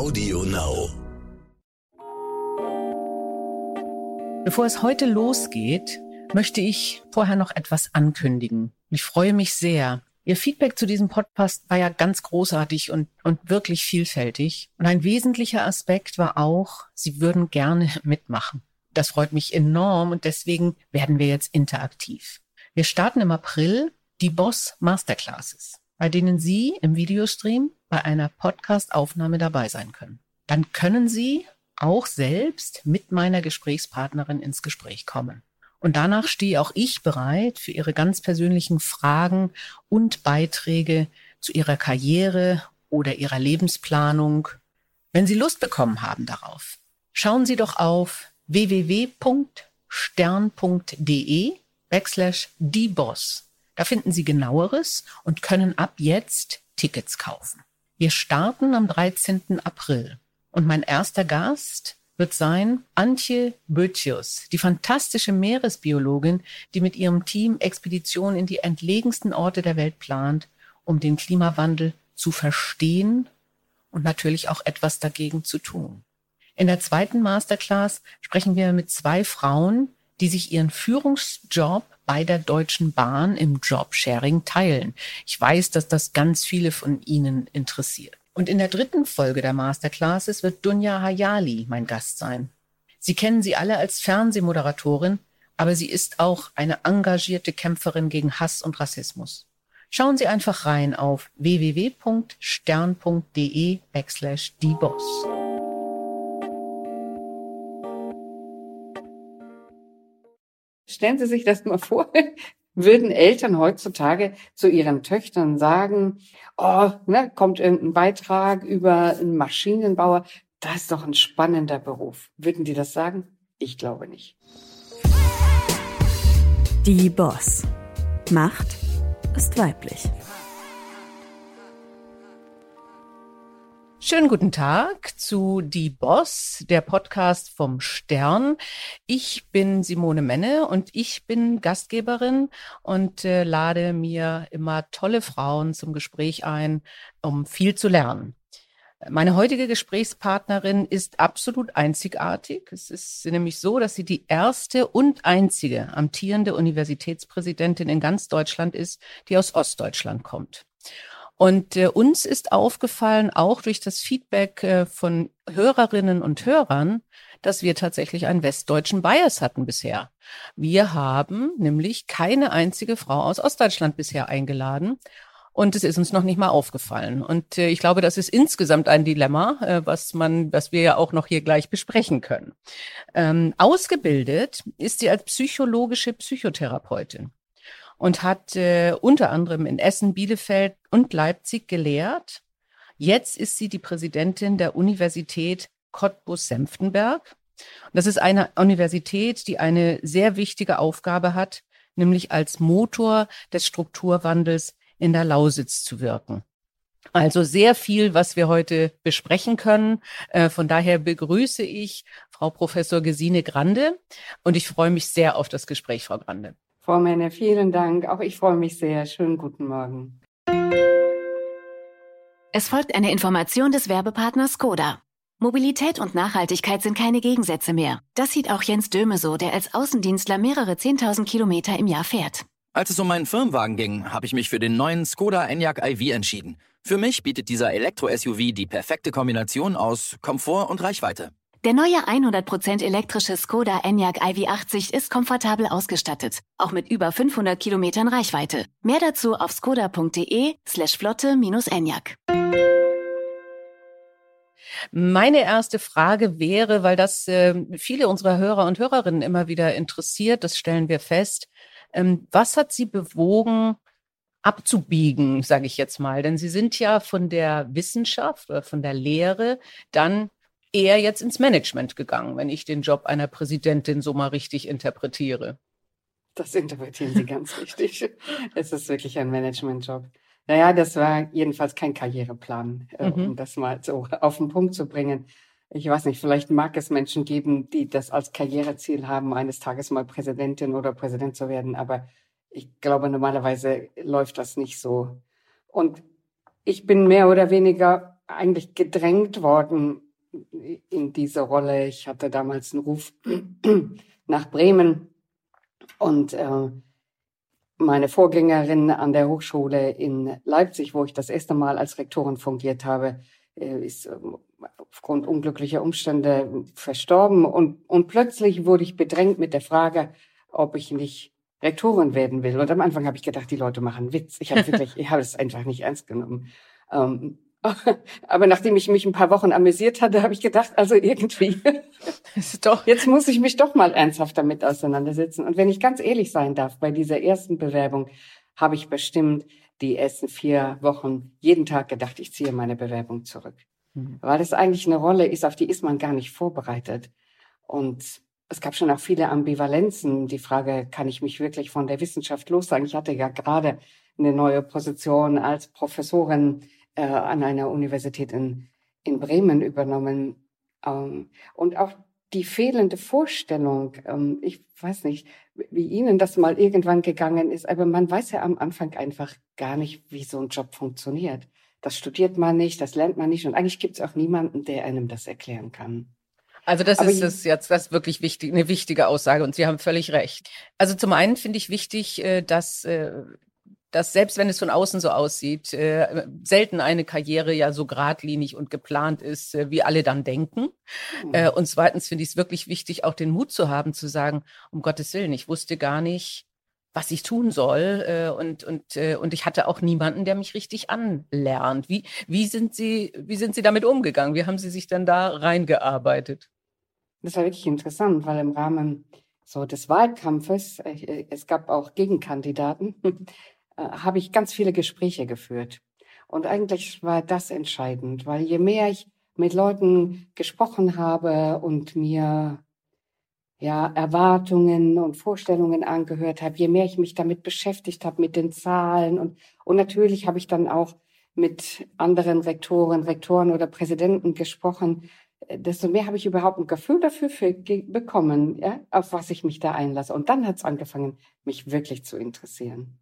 Audio Now. Bevor es heute losgeht, möchte ich vorher noch etwas ankündigen. Ich freue mich sehr. Ihr Feedback zu diesem Podcast war ja ganz großartig und, und wirklich vielfältig. Und ein wesentlicher Aspekt war auch, Sie würden gerne mitmachen. Das freut mich enorm und deswegen werden wir jetzt interaktiv. Wir starten im April die Boss Masterclasses, bei denen Sie im Videostream bei einer Podcast-Aufnahme dabei sein können. Dann können Sie auch selbst mit meiner Gesprächspartnerin ins Gespräch kommen. Und danach stehe auch ich bereit für Ihre ganz persönlichen Fragen und Beiträge zu Ihrer Karriere oder Ihrer Lebensplanung. Wenn Sie Lust bekommen haben darauf, schauen Sie doch auf www.stern.de backslash die Boss. Da finden Sie genaueres und können ab jetzt Tickets kaufen. Wir starten am 13. April und mein erster Gast wird sein Antje Bötjus, die fantastische Meeresbiologin, die mit ihrem Team Expeditionen in die entlegensten Orte der Welt plant, um den Klimawandel zu verstehen und natürlich auch etwas dagegen zu tun. In der zweiten Masterclass sprechen wir mit zwei Frauen, die sich ihren Führungsjob bei der Deutschen Bahn im Jobsharing teilen. Ich weiß, dass das ganz viele von Ihnen interessiert. Und in der dritten Folge der Masterclasses wird Dunja Hayali mein Gast sein. Sie kennen sie alle als Fernsehmoderatorin, aber sie ist auch eine engagierte Kämpferin gegen Hass und Rassismus. Schauen Sie einfach rein auf www.stern.de backslash die Stellen Sie sich das mal vor, würden Eltern heutzutage zu ihren Töchtern sagen, oh, ne, kommt irgendein Beitrag über einen Maschinenbauer, das ist doch ein spannender Beruf. Würden die das sagen? Ich glaube nicht. Die Boss. Macht ist weiblich. Schönen guten Tag zu Die Boss, der Podcast vom Stern. Ich bin Simone Menne und ich bin Gastgeberin und äh, lade mir immer tolle Frauen zum Gespräch ein, um viel zu lernen. Meine heutige Gesprächspartnerin ist absolut einzigartig. Es ist nämlich so, dass sie die erste und einzige amtierende Universitätspräsidentin in ganz Deutschland ist, die aus Ostdeutschland kommt. Und äh, uns ist aufgefallen, auch durch das Feedback äh, von Hörerinnen und Hörern, dass wir tatsächlich einen westdeutschen Bias hatten bisher. Wir haben nämlich keine einzige Frau aus Ostdeutschland bisher eingeladen. Und es ist uns noch nicht mal aufgefallen. Und äh, ich glaube, das ist insgesamt ein Dilemma, äh, was man, was wir ja auch noch hier gleich besprechen können. Ähm, ausgebildet ist sie als psychologische Psychotherapeutin und hat äh, unter anderem in Essen, Bielefeld und Leipzig gelehrt. Jetzt ist sie die Präsidentin der Universität Cottbus-Senftenberg. Das ist eine Universität, die eine sehr wichtige Aufgabe hat, nämlich als Motor des Strukturwandels in der Lausitz zu wirken. Also sehr viel, was wir heute besprechen können. Äh, von daher begrüße ich Frau Professor Gesine Grande und ich freue mich sehr auf das Gespräch, Frau Grande. Frau Menne, vielen Dank. Auch ich freue mich sehr. Schönen guten Morgen. Es folgt eine Information des Werbepartners Skoda. Mobilität und Nachhaltigkeit sind keine Gegensätze mehr. Das sieht auch Jens Döme so, der als Außendienstler mehrere 10.000 Kilometer im Jahr fährt. Als es um meinen Firmenwagen ging, habe ich mich für den neuen Skoda Enyaq iV entschieden. Für mich bietet dieser Elektro-SUV die perfekte Kombination aus Komfort und Reichweite. Der neue 100% elektrische Skoda Enyaq iV80 ist komfortabel ausgestattet, auch mit über 500 Kilometern Reichweite. Mehr dazu auf skoda.de slash flotte-enyaq. Meine erste Frage wäre, weil das äh, viele unserer Hörer und Hörerinnen immer wieder interessiert, das stellen wir fest, ähm, was hat Sie bewogen, abzubiegen, sage ich jetzt mal? Denn Sie sind ja von der Wissenschaft oder von der Lehre dann eher jetzt ins Management gegangen, wenn ich den Job einer Präsidentin so mal richtig interpretiere. Das interpretieren Sie ganz richtig. Es ist wirklich ein Managementjob. Naja, das war jedenfalls kein Karriereplan, äh, mhm. um das mal so auf den Punkt zu bringen. Ich weiß nicht, vielleicht mag es Menschen geben, die das als Karriereziel haben, eines Tages mal Präsidentin oder Präsident zu werden, aber ich glaube, normalerweise läuft das nicht so. Und ich bin mehr oder weniger eigentlich gedrängt worden in diese Rolle. Ich hatte damals einen Ruf nach Bremen und äh, meine Vorgängerin an der Hochschule in Leipzig, wo ich das erste Mal als Rektorin fungiert habe, äh, ist ähm, aufgrund unglücklicher Umstände verstorben. Und, und plötzlich wurde ich bedrängt mit der Frage, ob ich nicht Rektorin werden will. Und am Anfang habe ich gedacht, die Leute machen Witz. Ich habe wirklich, ich habe es einfach nicht ernst genommen. Ähm, aber nachdem ich mich ein paar Wochen amüsiert hatte, habe ich gedacht, also irgendwie, doch. jetzt muss ich mich doch mal ernsthaft damit auseinandersetzen. Und wenn ich ganz ehrlich sein darf, bei dieser ersten Bewerbung habe ich bestimmt die ersten vier Wochen jeden Tag gedacht, ich ziehe meine Bewerbung zurück. Mhm. Weil das eigentlich eine Rolle ist, auf die ist man gar nicht vorbereitet. Und es gab schon auch viele Ambivalenzen. Die Frage, kann ich mich wirklich von der Wissenschaft lossagen? Ich hatte ja gerade eine neue Position als Professorin äh, an einer Universität in, in Bremen übernommen. Ähm, und auch die fehlende Vorstellung, ähm, ich weiß nicht, wie Ihnen das mal irgendwann gegangen ist, aber man weiß ja am Anfang einfach gar nicht, wie so ein Job funktioniert. Das studiert man nicht, das lernt man nicht und eigentlich gibt es auch niemanden, der einem das erklären kann. Also das Aber ist es jetzt das ist wirklich wichtig, eine wichtige Aussage und Sie haben völlig recht. Also zum einen finde ich wichtig, äh, dass äh, dass selbst wenn es von außen so aussieht, äh, selten eine Karriere ja so geradlinig und geplant ist, äh, wie alle dann denken. Mhm. Äh, und zweitens finde ich es wirklich wichtig, auch den Mut zu haben, zu sagen, um Gottes Willen, ich wusste gar nicht, was ich tun soll. Äh, und, und, äh, und ich hatte auch niemanden, der mich richtig anlernt. Wie, wie, sind Sie, wie sind Sie damit umgegangen? Wie haben Sie sich denn da reingearbeitet? Das war wirklich interessant, weil im Rahmen so des Wahlkampfes, äh, es gab auch Gegenkandidaten, habe ich ganz viele Gespräche geführt. Und eigentlich war das entscheidend, weil je mehr ich mit Leuten gesprochen habe und mir ja, Erwartungen und Vorstellungen angehört habe, je mehr ich mich damit beschäftigt habe, mit den Zahlen und, und natürlich habe ich dann auch mit anderen Rektoren, Rektoren oder Präsidenten gesprochen, äh, desto mehr habe ich überhaupt ein Gefühl dafür für, bekommen, ja, auf was ich mich da einlasse. Und dann hat es angefangen, mich wirklich zu interessieren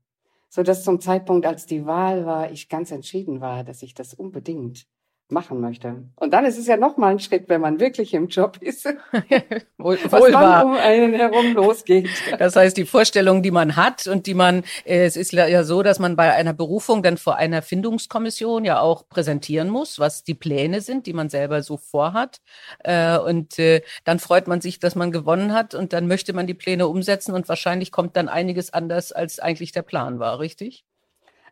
so dass zum Zeitpunkt, als die Wahl war, ich ganz entschieden war, dass ich das unbedingt machen möchte. Und dann ist es ja noch mal ein Schritt, wenn man wirklich im Job ist, wohl, was wohl dann um einen herum losgeht. Das heißt, die Vorstellung, die man hat und die man, äh, es ist ja so, dass man bei einer Berufung dann vor einer Findungskommission ja auch präsentieren muss, was die Pläne sind, die man selber so vorhat. Äh, und äh, dann freut man sich, dass man gewonnen hat und dann möchte man die Pläne umsetzen und wahrscheinlich kommt dann einiges anders, als eigentlich der Plan war, richtig?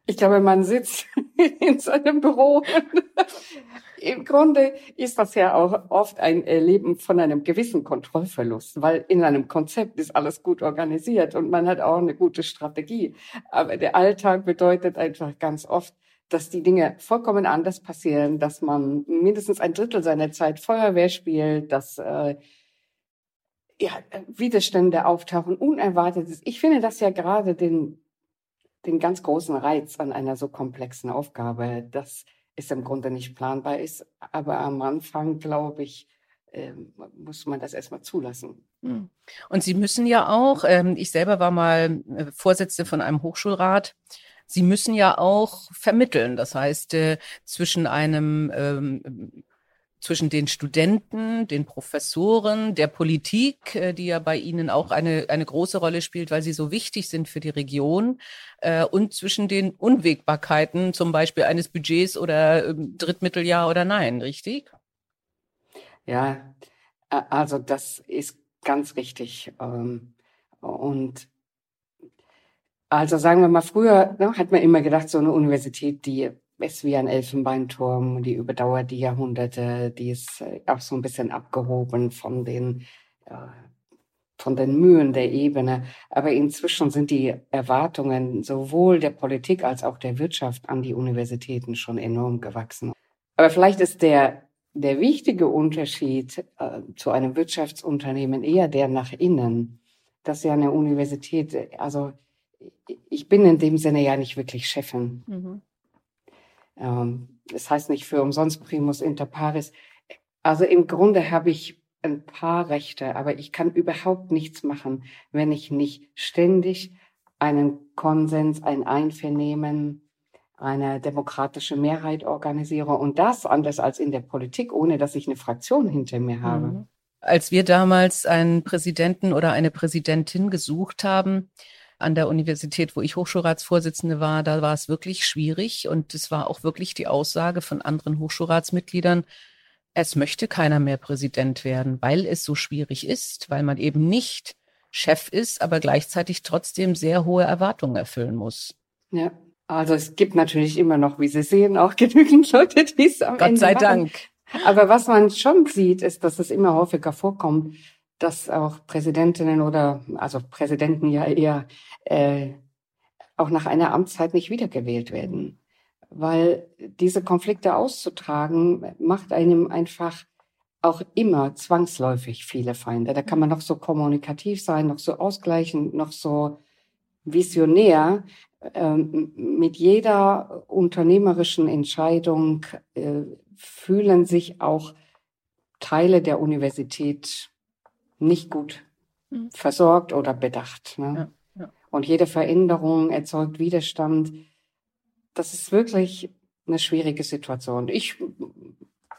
Ich glaube, man sitzt in seinem Büro. Im Grunde ist das ja auch oft ein Erleben von einem gewissen Kontrollverlust, weil in einem Konzept ist alles gut organisiert und man hat auch eine gute Strategie. Aber der Alltag bedeutet einfach ganz oft, dass die Dinge vollkommen anders passieren, dass man mindestens ein Drittel seiner Zeit Feuerwehr spielt, dass äh, ja, Widerstände auftauchen, unerwartet ist. Ich finde das ja gerade den den ganz großen Reiz an einer so komplexen Aufgabe, dass es im Grunde nicht planbar ist. Aber am Anfang, glaube ich, ähm, muss man das erstmal zulassen. Hm. Und Sie müssen ja auch, ähm, ich selber war mal äh, Vorsitzende von einem Hochschulrat, Sie müssen ja auch vermitteln. Das heißt, äh, zwischen einem ähm, zwischen den Studenten, den Professoren, der Politik, äh, die ja bei Ihnen auch eine, eine große Rolle spielt, weil sie so wichtig sind für die Region, äh, und zwischen den Unwägbarkeiten, zum Beispiel eines Budgets oder ähm, Drittmitteljahr oder nein, richtig? Ja, also das ist ganz richtig. Ähm, und also sagen wir mal, früher ne, hat man immer gedacht, so eine Universität, die ist wie ein Elfenbeinturm, die überdauert die Jahrhunderte, die ist äh, auch so ein bisschen abgehoben von den, von den Mühen der Ebene. Aber inzwischen sind die Erwartungen sowohl der Politik als auch der Wirtschaft an die Universitäten schon enorm gewachsen. Aber vielleicht ist der, der wichtige Unterschied äh, zu einem Wirtschaftsunternehmen eher der nach innen, dass ja eine Universität, also ich bin in dem Sinne ja nicht wirklich Chefin. Mhm. Ähm, das heißt nicht für umsonst primus inter pares. Also im Grunde habe ich ein paar Rechte, aber ich kann überhaupt nichts machen, wenn ich nicht ständig einen Konsens, ein Einvernehmen, eine demokratische Mehrheit organisiere und das anders als in der Politik, ohne dass ich eine Fraktion hinter mir habe. Mhm. Als wir damals einen Präsidenten oder eine Präsidentin gesucht haben, an der Universität, wo ich Hochschulratsvorsitzende war, da war es wirklich schwierig und es war auch wirklich die Aussage von anderen Hochschulratsmitgliedern, es möchte keiner mehr Präsident werden, weil es so schwierig ist, weil man eben nicht Chef ist, aber gleichzeitig trotzdem sehr hohe Erwartungen erfüllen muss. Ja, also es gibt natürlich immer noch, wie Sie sehen, auch genügend Leute, die es am Gott Ende sei machen. Dank. Aber was man schon sieht, ist, dass es immer häufiger vorkommt, dass auch Präsidentinnen oder also Präsidenten ja eher äh, auch nach einer Amtszeit nicht wiedergewählt werden. Weil diese Konflikte auszutragen, macht einem einfach auch immer zwangsläufig viele Feinde. Da kann man noch so kommunikativ sein, noch so ausgleichend, noch so visionär. Ähm, mit jeder unternehmerischen Entscheidung äh, fühlen sich auch Teile der Universität nicht gut mhm. versorgt oder bedacht. Ne? Ja, ja. Und jede Veränderung erzeugt Widerstand. Das ist wirklich eine schwierige Situation. Ich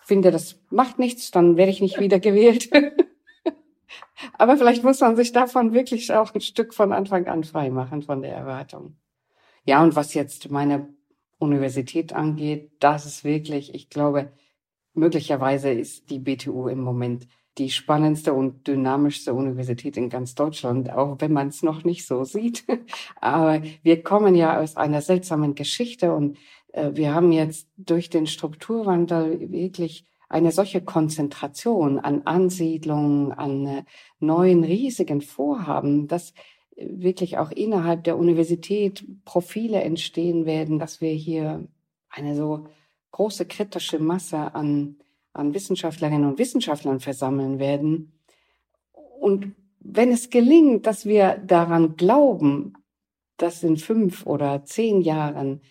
finde, das macht nichts, dann werde ich nicht wieder gewählt. Aber vielleicht muss man sich davon wirklich auch ein Stück von Anfang an frei machen von der Erwartung. Ja, und was jetzt meine Universität angeht, das ist wirklich, ich glaube, möglicherweise ist die BTU im Moment die spannendste und dynamischste Universität in ganz Deutschland, auch wenn man es noch nicht so sieht. Aber wir kommen ja aus einer seltsamen Geschichte und äh, wir haben jetzt durch den Strukturwandel wirklich eine solche Konzentration an Ansiedlungen, an äh, neuen riesigen Vorhaben, dass wirklich auch innerhalb der Universität Profile entstehen werden, dass wir hier eine so große kritische Masse an an Wissenschaftlerinnen und Wissenschaftlern versammeln werden. Und wenn es gelingt, dass wir daran glauben, dass in fünf oder zehn Jahren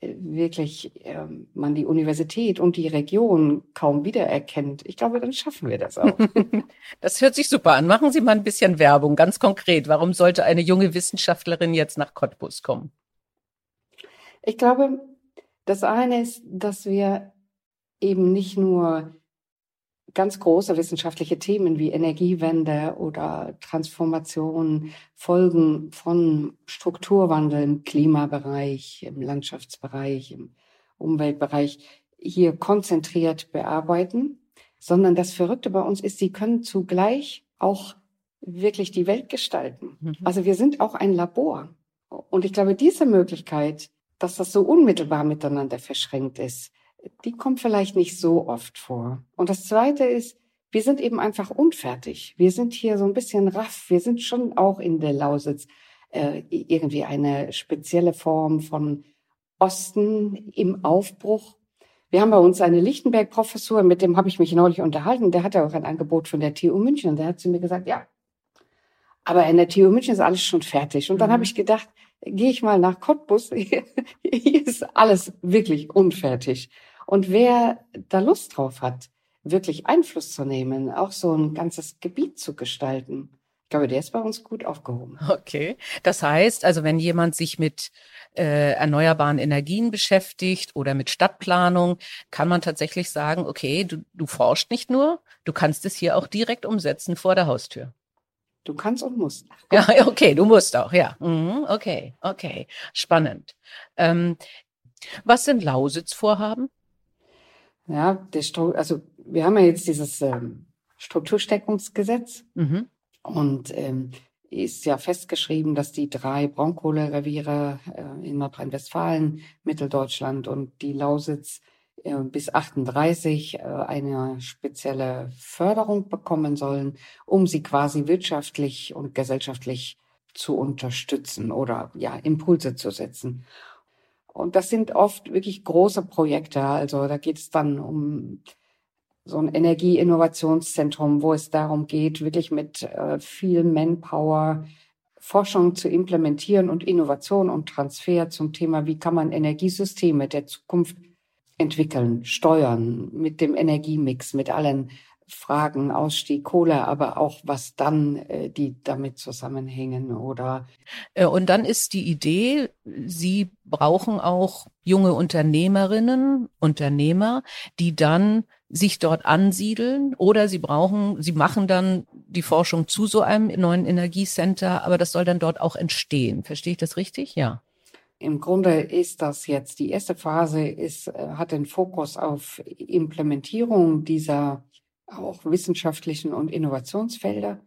äh, wirklich äh, man die Universität und die Region kaum wiedererkennt. Ich glaube, dann schaffen wir das auch. Das hört sich super an. Machen Sie mal ein bisschen Werbung, ganz konkret. Warum sollte eine junge Wissenschaftlerin jetzt nach Cottbus kommen? Ich glaube, das eine ist, dass wir eben nicht nur ganz große wissenschaftliche Themen wie Energiewende oder Transformation, Folgen von Strukturwandel im Klimabereich, im Landschaftsbereich, im Umweltbereich hier konzentriert bearbeiten, sondern das Verrückte bei uns ist, sie können zugleich auch wirklich die Welt gestalten. Mhm. Also wir sind auch ein Labor. Und ich glaube, diese Möglichkeit, dass das so unmittelbar miteinander verschränkt ist, die kommt vielleicht nicht so oft vor. Und das Zweite ist, wir sind eben einfach unfertig. Wir sind hier so ein bisschen raff. Wir sind schon auch in der Lausitz äh, irgendwie eine spezielle Form von Osten im Aufbruch. Wir haben bei uns eine Lichtenberg-Professur, mit dem habe ich mich neulich unterhalten. Der hatte auch ein Angebot von der TU München. Und der hat zu mir gesagt, ja, aber in der TU München ist alles schon fertig. Und dann mhm. habe ich gedacht, gehe ich mal nach Cottbus. Hier ist alles wirklich unfertig. Und wer da Lust drauf hat, wirklich Einfluss zu nehmen, auch so ein ganzes Gebiet zu gestalten, ich glaube, der ist bei uns gut aufgehoben. Okay. Das heißt, also wenn jemand sich mit äh, erneuerbaren Energien beschäftigt oder mit Stadtplanung, kann man tatsächlich sagen, okay, du, du forschst nicht nur, du kannst es hier auch direkt umsetzen vor der Haustür. Du kannst und musst. Ja, okay, du musst auch, ja. Mhm, okay, okay, spannend. Ähm, was sind Lausitz-Vorhaben? Ja, der Stru also wir haben ja jetzt dieses ähm, Struktursteckungsgesetz mhm. und ähm, ist ja festgeschrieben, dass die drei Braunkohlereviere äh, in Nordrhein-Westfalen, Mitteldeutschland und die Lausitz äh, bis 38 äh, eine spezielle Förderung bekommen sollen, um sie quasi wirtschaftlich und gesellschaftlich zu unterstützen oder ja Impulse zu setzen. Und das sind oft wirklich große Projekte. Also da geht es dann um so ein Energieinnovationszentrum, wo es darum geht, wirklich mit äh, viel Manpower Forschung zu implementieren und Innovation und Transfer zum Thema, wie kann man Energiesysteme der Zukunft entwickeln, steuern, mit dem Energiemix, mit allen Fragen, Ausstieg, Kohle, aber auch was dann äh, die damit zusammenhängen oder. Äh, und dann ist die Idee, Sie brauchen auch junge Unternehmerinnen, Unternehmer, die dann sich dort ansiedeln oder sie brauchen, sie machen dann die Forschung zu so einem neuen Energiecenter, aber das soll dann dort auch entstehen. Verstehe ich das richtig? Ja. Im Grunde ist das jetzt die erste Phase, ist, äh, hat den Fokus auf Implementierung dieser auch wissenschaftlichen und Innovationsfelder.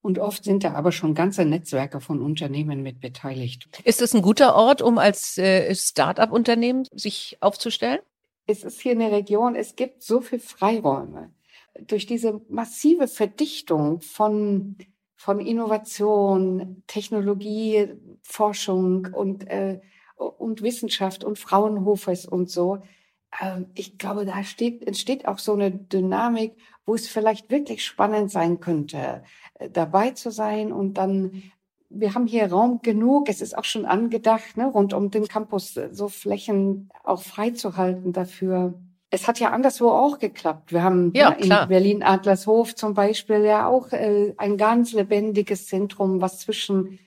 Und oft sind da aber schon ganze Netzwerke von Unternehmen mit beteiligt. Ist es ein guter Ort, um als äh, Start-up-Unternehmen sich aufzustellen? Es ist hier eine Region, es gibt so viel Freiräume. Durch diese massive Verdichtung von, von Innovation, Technologie, Forschung und, äh, und Wissenschaft und Fraunhofers und so, ich glaube, da steht, entsteht auch so eine Dynamik, wo es vielleicht wirklich spannend sein könnte, äh, dabei zu sein und dann wir haben hier Raum genug. Es ist auch schon angedacht, ne, rund um den Campus äh, so Flächen auch freizuhalten dafür. Es hat ja anderswo auch geklappt. Wir haben ja, in Berlin Adlershof zum Beispiel ja auch äh, ein ganz lebendiges Zentrum, was zwischen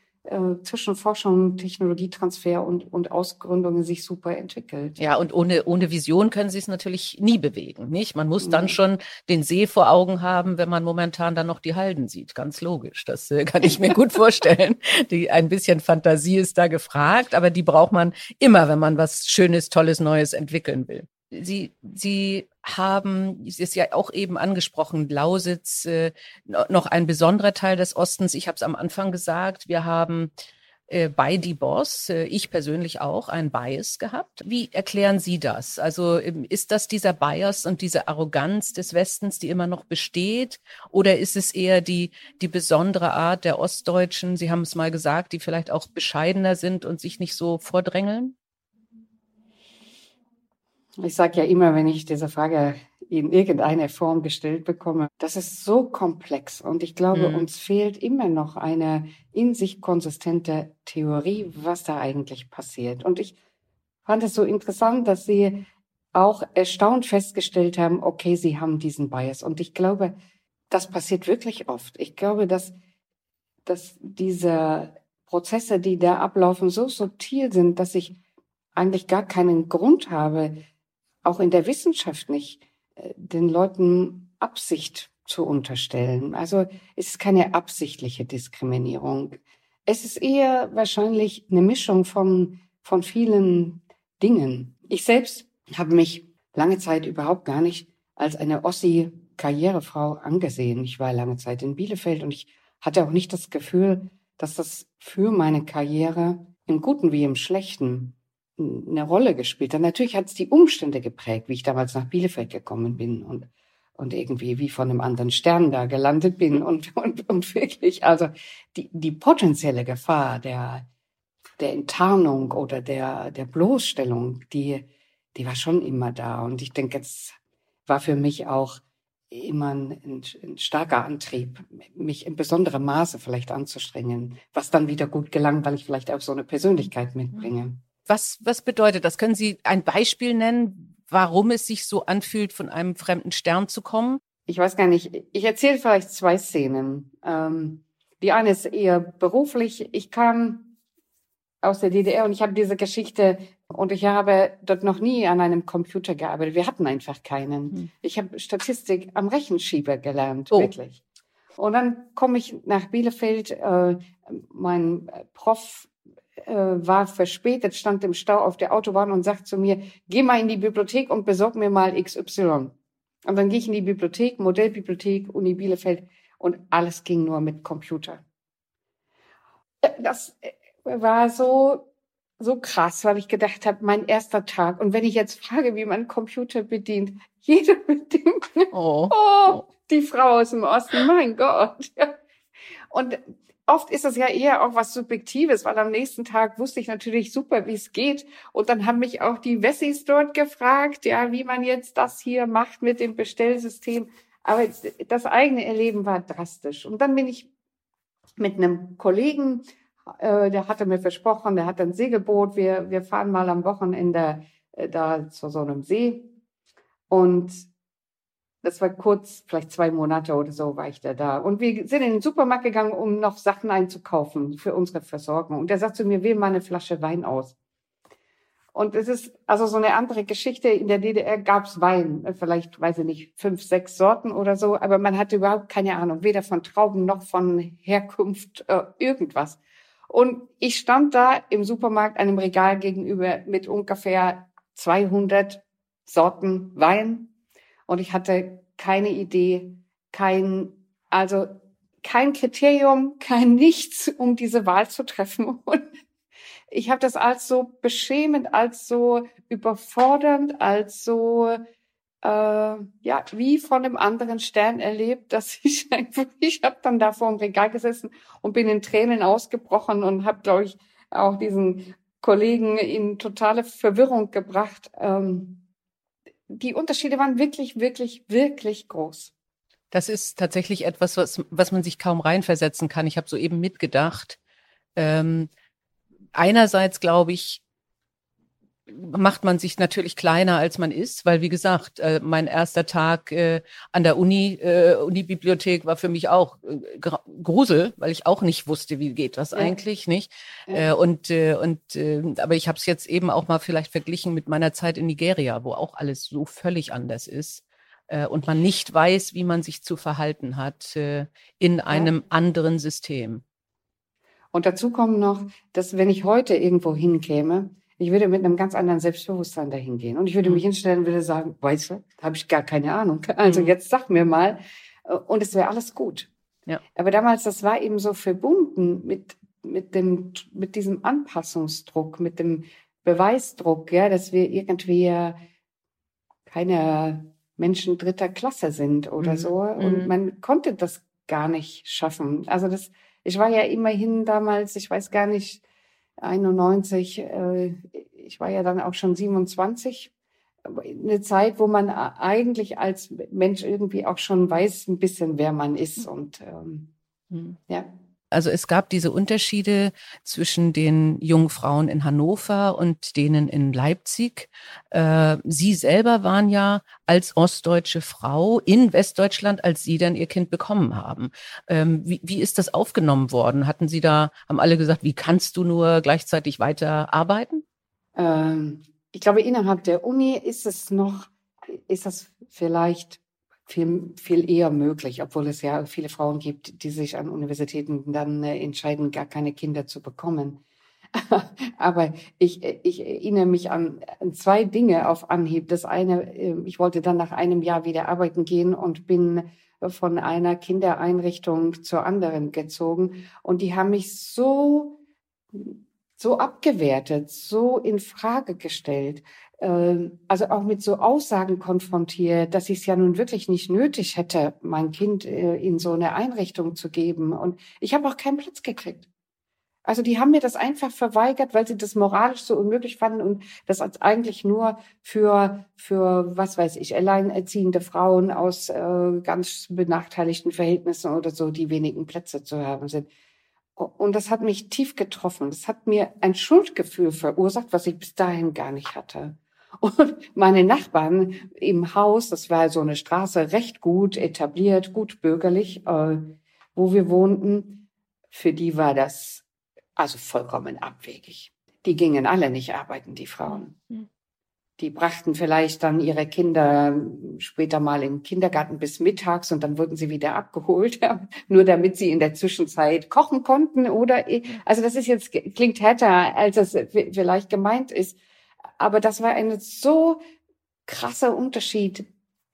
zwischen Forschung, Technologietransfer und, und Ausgründungen sich super entwickelt. Ja, und ohne, ohne Vision können sie es natürlich nie bewegen, nicht? Man muss dann schon den See vor Augen haben, wenn man momentan dann noch die Halden sieht. Ganz logisch. Das äh, kann ich mir gut vorstellen. Die, ein bisschen Fantasie ist da gefragt, aber die braucht man immer, wenn man was Schönes, Tolles, Neues entwickeln will. Sie, Sie haben, es ist ja auch eben angesprochen, Lausitz, äh, noch ein besonderer Teil des Ostens. Ich habe es am Anfang gesagt, wir haben äh, bei die Boss, äh, ich persönlich auch, ein Bias gehabt. Wie erklären Sie das? Also ähm, ist das dieser Bias und diese Arroganz des Westens, die immer noch besteht? Oder ist es eher die, die besondere Art der Ostdeutschen, Sie haben es mal gesagt, die vielleicht auch bescheidener sind und sich nicht so vordrängeln? Ich sage ja immer, wenn ich diese Frage in irgendeiner Form gestellt bekomme, das ist so komplex und ich glaube, mhm. uns fehlt immer noch eine in sich konsistente Theorie, was da eigentlich passiert. Und ich fand es so interessant, dass Sie auch erstaunt festgestellt haben, okay, Sie haben diesen Bias. Und ich glaube, das passiert wirklich oft. Ich glaube, dass, dass diese Prozesse, die da ablaufen, so subtil sind, dass ich eigentlich gar keinen Grund habe, auch in der Wissenschaft nicht, äh, den Leuten Absicht zu unterstellen. Also es ist keine absichtliche Diskriminierung. Es ist eher wahrscheinlich eine Mischung von, von vielen Dingen. Ich selbst habe mich lange Zeit überhaupt gar nicht als eine Ossi-Karrierefrau angesehen. Ich war lange Zeit in Bielefeld und ich hatte auch nicht das Gefühl, dass das für meine Karriere im Guten wie im Schlechten eine Rolle gespielt hat. Natürlich hat es die Umstände geprägt, wie ich damals nach Bielefeld gekommen bin und, und irgendwie wie von einem anderen Stern da gelandet bin und, und, und wirklich, also die, die potenzielle Gefahr der, der Enttarnung oder der, der Bloßstellung, die, die war schon immer da. Und ich denke, es war für mich auch immer ein, ein, starker Antrieb, mich in besonderem Maße vielleicht anzustrengen, was dann wieder gut gelang, weil ich vielleicht auch so eine Persönlichkeit mitbringe. Was, was bedeutet das? Können Sie ein Beispiel nennen, warum es sich so anfühlt, von einem fremden Stern zu kommen? Ich weiß gar nicht. Ich erzähle vielleicht zwei Szenen. Ähm, die eine ist eher beruflich. Ich kam aus der DDR und ich habe diese Geschichte und ich habe dort noch nie an einem Computer gearbeitet. Wir hatten einfach keinen. Hm. Ich habe Statistik am Rechenschieber gelernt, oh. wirklich. Und dann komme ich nach Bielefeld. Äh, mein Prof äh, war verspätet, stand im Stau auf der Autobahn und sagt zu mir, geh mal in die Bibliothek und besorg mir mal XY. Und dann gehe ich in die Bibliothek, Modellbibliothek, Uni Bielefeld und alles ging nur mit Computer. Das äh, war so so krass, weil ich gedacht habe, mein erster Tag. Und wenn ich jetzt frage, wie man Computer bedient, jeder bedient. Oh. oh, die Frau aus dem Osten, mein Gott. Und oft ist es ja eher auch was Subjektives, weil am nächsten Tag wusste ich natürlich super, wie es geht. Und dann haben mich auch die Wessis dort gefragt, ja, wie man jetzt das hier macht mit dem Bestellsystem. Aber das eigene Erleben war drastisch. Und dann bin ich mit einem Kollegen, äh, der hatte mir versprochen, der hat ein Segelboot, wir, wir fahren mal am Wochenende äh, da zu so einem See. Und das war kurz, vielleicht zwei Monate oder so war ich da da. Und wir sind in den Supermarkt gegangen, um noch Sachen einzukaufen für unsere Versorgung. Und der sagt zu mir, wähl mal eine Flasche Wein aus. Und es ist also so eine andere Geschichte. In der DDR gab's Wein, vielleicht, weiß ich nicht, fünf, sechs Sorten oder so, aber man hatte überhaupt keine Ahnung, weder von Trauben noch von Herkunft, äh, irgendwas. Und ich stand da im Supermarkt einem Regal gegenüber mit ungefähr 200 Sorten Wein und ich hatte keine Idee, kein, also kein Kriterium, kein Nichts, um diese Wahl zu treffen. Und ich habe das als so beschämend, als so überfordernd, als so äh, ja wie von einem anderen Stern erlebt, dass ich einfach, ich habe dann da vor dem Regal gesessen und bin in Tränen ausgebrochen und habe, glaube ich, auch diesen Kollegen in totale Verwirrung gebracht. Ähm, die Unterschiede waren wirklich, wirklich, wirklich groß. Das ist tatsächlich etwas, was, was man sich kaum reinversetzen kann. Ich habe soeben mitgedacht. Ähm, einerseits glaube ich, macht man sich natürlich kleiner, als man ist, weil wie gesagt, äh, mein erster Tag äh, an der Uni, äh, Unibibliothek war für mich auch äh, Grusel, weil ich auch nicht wusste, wie geht das ja. eigentlich, nicht? Ja. Äh, und äh, und äh, aber ich habe es jetzt eben auch mal vielleicht verglichen mit meiner Zeit in Nigeria, wo auch alles so völlig anders ist und man nicht weiß, wie man sich zu verhalten hat in einem ja. anderen System. Und dazu kommt noch, dass wenn ich heute irgendwo hinkäme, ich würde mit einem ganz anderen Selbstbewusstsein dahin gehen. Und ich würde mich mhm. hinstellen und würde sagen, weißt du, da habe ich gar keine Ahnung. Also mhm. jetzt sag mir mal. Äh, und es wäre alles gut. Ja. Aber damals, das war eben so verbunden mit, mit dem, mit diesem Anpassungsdruck, mit dem Beweisdruck, ja, dass wir irgendwie keine Menschen dritter Klasse sind oder mhm. so. Und mhm. man konnte das gar nicht schaffen. Also das, ich war ja immerhin damals, ich weiß gar nicht, 91, äh, ich war ja dann auch schon 27, eine Zeit, wo man eigentlich als Mensch irgendwie auch schon weiß ein bisschen, wer man ist und ähm, mhm. ja. Also es gab diese Unterschiede zwischen den jungen Frauen in Hannover und denen in Leipzig. Äh, Sie selber waren ja als ostdeutsche Frau in Westdeutschland, als Sie dann Ihr Kind bekommen haben. Ähm, wie, wie ist das aufgenommen worden? Hatten Sie da, haben alle gesagt, wie kannst du nur gleichzeitig weiter arbeiten? Ähm, ich glaube, innerhalb der Uni ist es noch, ist das vielleicht viel, viel eher möglich, obwohl es ja viele Frauen gibt, die sich an Universitäten dann äh, entscheiden, gar keine Kinder zu bekommen. Aber ich, ich erinnere mich an, zwei Dinge auf Anhieb. Das eine, ähm, ich wollte dann nach einem Jahr wieder arbeiten gehen und bin von einer Kindereinrichtung zur anderen gezogen. Und die haben mich so, so abgewertet, so in Frage gestellt, also auch mit so Aussagen konfrontiert, dass ich es ja nun wirklich nicht nötig hätte, mein Kind äh, in so eine Einrichtung zu geben. Und ich habe auch keinen Platz gekriegt. Also die haben mir das einfach verweigert, weil sie das moralisch so unmöglich fanden und das als eigentlich nur für, für was weiß ich, alleinerziehende Frauen aus äh, ganz benachteiligten Verhältnissen oder so, die wenigen Plätze zu haben sind. Und das hat mich tief getroffen. Das hat mir ein Schuldgefühl verursacht, was ich bis dahin gar nicht hatte. Und meine Nachbarn im Haus, das war so eine Straße recht gut etabliert, gut bürgerlich, äh, wo wir wohnten, für die war das also vollkommen abwegig. Die gingen alle nicht arbeiten, die Frauen. Hm. Die brachten vielleicht dann ihre Kinder später mal im Kindergarten bis mittags und dann wurden sie wieder abgeholt, nur damit sie in der Zwischenzeit kochen konnten oder, also das ist jetzt, klingt härter, als es vielleicht gemeint ist. Aber das war ein so krasser Unterschied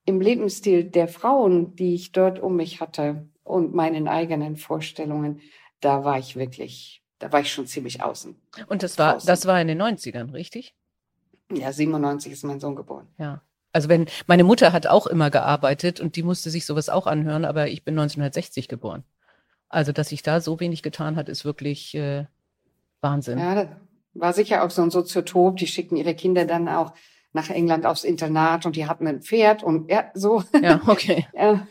im Lebensstil der Frauen, die ich dort um mich hatte und meinen eigenen Vorstellungen. Da war ich wirklich, da war ich schon ziemlich außen. Und das war, das war in den 90ern, richtig? Ja, 97 ist mein Sohn geboren. Ja. Also wenn, meine Mutter hat auch immer gearbeitet und die musste sich sowas auch anhören, aber ich bin 1960 geboren. Also, dass sich da so wenig getan hat, ist wirklich äh, Wahnsinn. Ja, war sicher auch so ein Soziotop, die schicken ihre Kinder dann auch nach England aufs Internat und die hatten ein Pferd und ja, so. Ja, okay. ja.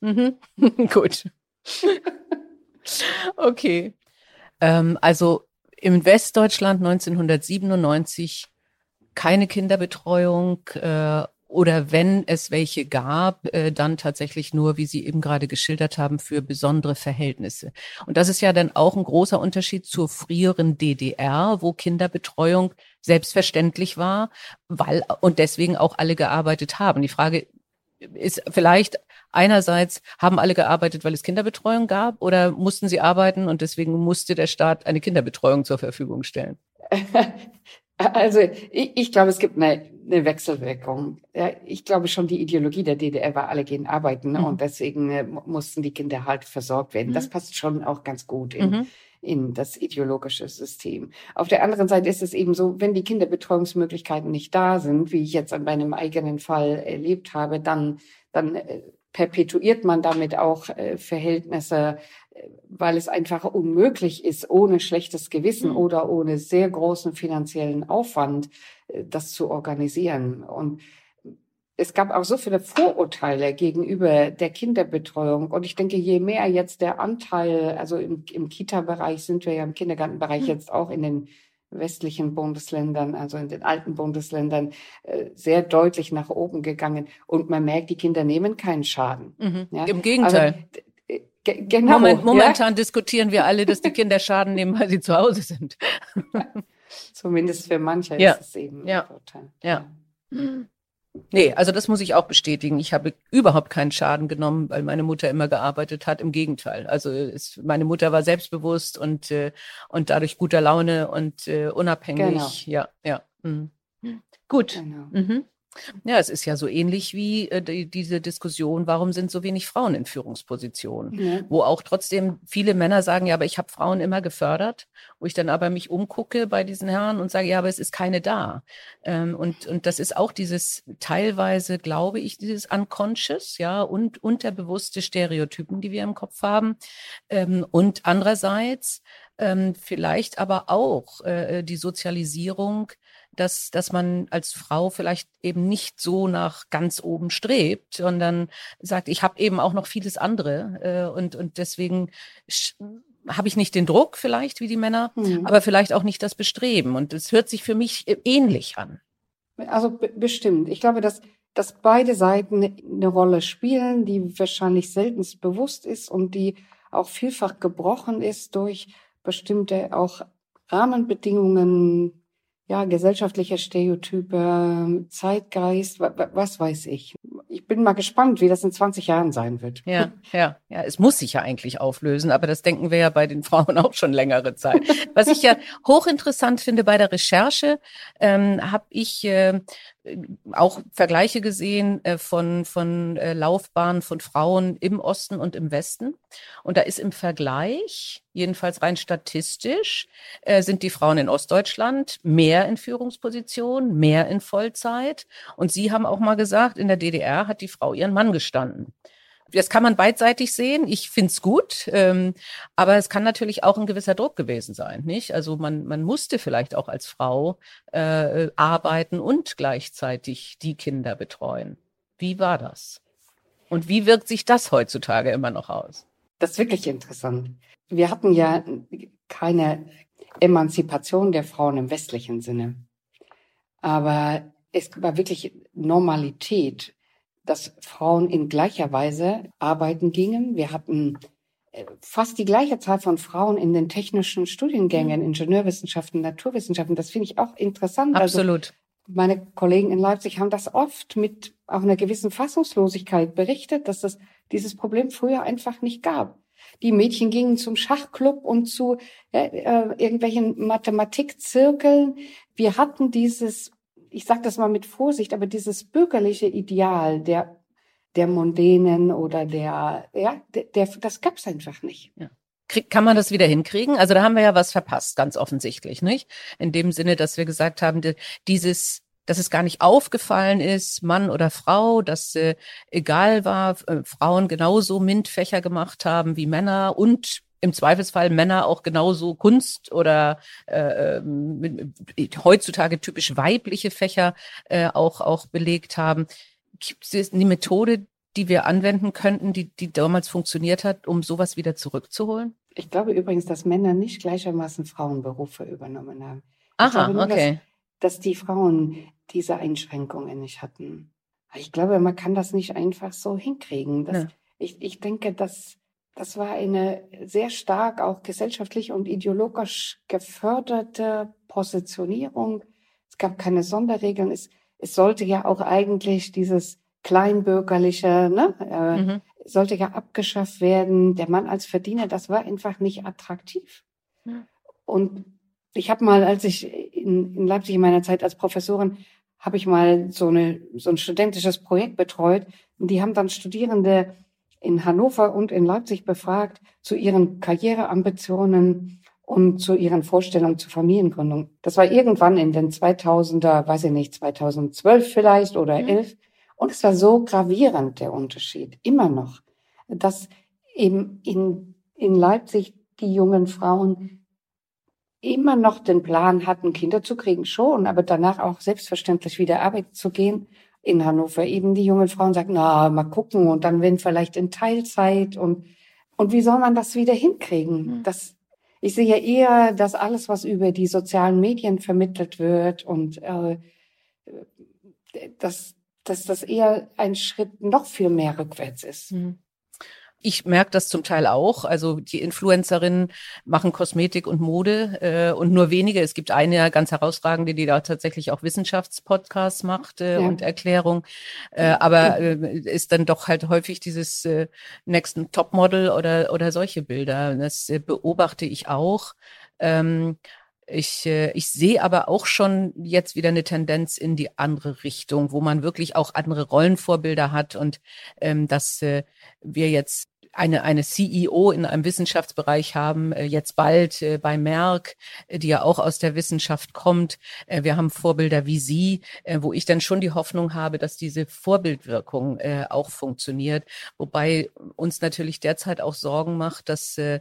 mhm. Gut. okay. Ähm, also im Westdeutschland 1997 keine Kinderbetreuung äh, oder wenn es welche gab, äh, dann tatsächlich nur, wie Sie eben gerade geschildert haben, für besondere Verhältnisse. Und das ist ja dann auch ein großer Unterschied zur früheren DDR, wo Kinderbetreuung selbstverständlich war, weil und deswegen auch alle gearbeitet haben. Die Frage ist vielleicht einerseits, haben alle gearbeitet, weil es Kinderbetreuung gab oder mussten sie arbeiten und deswegen musste der Staat eine Kinderbetreuung zur Verfügung stellen? Also ich, ich glaube, es gibt eine, eine Wechselwirkung. Ja, ich glaube schon, die Ideologie der DDR war, alle gehen arbeiten mhm. und deswegen äh, mussten die Kinder halt versorgt werden. Mhm. Das passt schon auch ganz gut in, mhm. in das ideologische System. Auf der anderen Seite ist es eben so, wenn die Kinderbetreuungsmöglichkeiten nicht da sind, wie ich jetzt an meinem eigenen Fall erlebt habe, dann, dann äh, perpetuiert man damit auch äh, Verhältnisse, weil es einfach unmöglich ist, ohne schlechtes Gewissen mhm. oder ohne sehr großen finanziellen Aufwand äh, das zu organisieren. Und es gab auch so viele Vorurteile gegenüber der Kinderbetreuung. Und ich denke, je mehr jetzt der Anteil, also im, im Kita-Bereich sind wir ja im Kindergartenbereich mhm. jetzt auch in den westlichen Bundesländern, also in den alten Bundesländern, äh, sehr deutlich nach oben gegangen. Und man merkt, die Kinder nehmen keinen Schaden. Mhm. Ja? Im Gegenteil. Also, genau. Moment, momentan ja? diskutieren wir alle, dass die Kinder Schaden nehmen, weil sie zu Hause sind. Zumindest für manche ja. ist es eben ja. Vorteil. Ja. ja. Nee, also das muss ich auch bestätigen. Ich habe überhaupt keinen Schaden genommen, weil meine Mutter immer gearbeitet hat. Im Gegenteil. Also es, meine Mutter war selbstbewusst und, äh, und dadurch guter Laune und äh, unabhängig. Genau. Ja, ja. Mhm. Gut. Genau. Mhm. Ja, es ist ja so ähnlich wie äh, die, diese Diskussion, warum sind so wenig Frauen in Führungspositionen? Ja. Wo auch trotzdem viele Männer sagen, ja, aber ich habe Frauen immer gefördert, wo ich dann aber mich umgucke bei diesen Herren und sage, ja, aber es ist keine da. Ähm, und, und das ist auch dieses teilweise, glaube ich, dieses Unconscious, ja, und unterbewusste Stereotypen, die wir im Kopf haben. Ähm, und andererseits ähm, vielleicht aber auch äh, die Sozialisierung, dass, dass man als Frau vielleicht eben nicht so nach ganz oben strebt, sondern sagt, ich habe eben auch noch vieles andere äh, und, und deswegen habe ich nicht den Druck vielleicht wie die Männer, mhm. aber vielleicht auch nicht das Bestreben. Und es hört sich für mich äh, ähnlich an. Also bestimmt. Ich glaube, dass, dass beide Seiten eine Rolle spielen, die wahrscheinlich seltenst bewusst ist und die auch vielfach gebrochen ist durch bestimmte auch Rahmenbedingungen, ja, gesellschaftliche Stereotype, Zeitgeist, was weiß ich. Ich bin mal gespannt, wie das in 20 Jahren sein wird. Ja, ja, ja, es muss sich ja eigentlich auflösen, aber das denken wir ja bei den Frauen auch schon längere Zeit. Was ich ja hochinteressant finde bei der Recherche, ähm, habe ich äh, auch Vergleiche gesehen äh, von, von äh, Laufbahnen von Frauen im Osten und im Westen. Und da ist im Vergleich, jedenfalls rein statistisch, äh, sind die Frauen in Ostdeutschland mehr in Führungspositionen, mehr in Vollzeit. Und Sie haben auch mal gesagt, in der DDR hat die Frau ihren Mann gestanden das kann man beidseitig sehen. Ich find's gut, ähm, aber es kann natürlich auch ein gewisser Druck gewesen sein, nicht? Also man, man musste vielleicht auch als Frau äh, arbeiten und gleichzeitig die Kinder betreuen. Wie war das? Und wie wirkt sich das heutzutage immer noch aus? Das ist wirklich interessant. Wir hatten ja keine Emanzipation der Frauen im westlichen Sinne. Aber es war wirklich Normalität dass Frauen in gleicher Weise arbeiten gingen. Wir hatten äh, fast die gleiche Zahl von Frauen in den technischen Studiengängen, mhm. Ingenieurwissenschaften, Naturwissenschaften. Das finde ich auch interessant. Also Absolut. Also meine Kollegen in Leipzig haben das oft mit auch einer gewissen Fassungslosigkeit berichtet, dass es dieses Problem früher einfach nicht gab. Die Mädchen gingen zum Schachclub und zu äh, äh irgendwelchen Mathematikzirkeln. Wir hatten dieses ich sage das mal mit Vorsicht, aber dieses bürgerliche Ideal der der Mondänen oder der ja der, der das gab's einfach nicht. Ja. Kann man das wieder hinkriegen? Also da haben wir ja was verpasst, ganz offensichtlich, nicht? In dem Sinne, dass wir gesagt haben, dieses dass es gar nicht aufgefallen ist, Mann oder Frau, dass äh, egal war, äh, Frauen genauso MINT-Fächer gemacht haben wie Männer und im Zweifelsfall Männer auch genauso Kunst oder äh, ähm, heutzutage typisch weibliche Fächer äh, auch, auch belegt haben. Gibt es eine Methode, die wir anwenden könnten, die, die damals funktioniert hat, um sowas wieder zurückzuholen? Ich glaube übrigens, dass Männer nicht gleichermaßen Frauenberufe übernommen haben. Aha, nur, okay. Dass, dass die Frauen diese Einschränkungen nicht hatten. Ich glaube, man kann das nicht einfach so hinkriegen. Das, ja. ich, ich denke, dass das war eine sehr stark auch gesellschaftlich und ideologisch geförderte Positionierung. Es gab keine Sonderregeln. Es, es sollte ja auch eigentlich dieses kleinbürgerliche, ne, äh, mhm. sollte ja abgeschafft werden. Der Mann als Verdiener, das war einfach nicht attraktiv. Mhm. Und ich habe mal, als ich in, in Leipzig in meiner Zeit als Professorin, habe ich mal so, eine, so ein studentisches Projekt betreut. Und die haben dann Studierende in Hannover und in Leipzig befragt zu ihren Karriereambitionen und zu ihren Vorstellungen zur Familiengründung. Das war irgendwann in den 2000er, weiß ich nicht, 2012 vielleicht oder mhm. 11. Und es war so gravierend, der Unterschied, immer noch, dass eben in, in Leipzig die jungen Frauen immer noch den Plan hatten, Kinder zu kriegen, schon, aber danach auch selbstverständlich wieder arbeiten zu gehen in Hannover eben die jungen Frauen sagen, na, mal gucken und dann wenn vielleicht in Teilzeit und, und wie soll man das wieder hinkriegen? Mhm. Das, ich sehe eher, dass alles, was über die sozialen Medien vermittelt wird und äh, dass, dass das eher ein Schritt noch viel mehr rückwärts ist. Mhm. Ich merke das zum Teil auch. Also die Influencerinnen machen Kosmetik und Mode äh, und nur wenige. Es gibt eine ganz herausragende, die da tatsächlich auch Wissenschaftspodcasts macht äh, ja. und Erklärung. Äh, aber äh, ist dann doch halt häufig dieses äh, nächsten Topmodel oder, oder solche Bilder. Das äh, beobachte ich auch. Ähm, ich, äh, ich sehe aber auch schon jetzt wieder eine Tendenz in die andere Richtung, wo man wirklich auch andere Rollenvorbilder hat und ähm, dass äh, wir jetzt eine, eine CEO in einem Wissenschaftsbereich haben, äh, jetzt bald äh, bei Merck, äh, die ja auch aus der Wissenschaft kommt. Äh, wir haben Vorbilder wie Sie, äh, wo ich dann schon die Hoffnung habe, dass diese Vorbildwirkung äh, auch funktioniert. Wobei uns natürlich derzeit auch Sorgen macht, dass äh,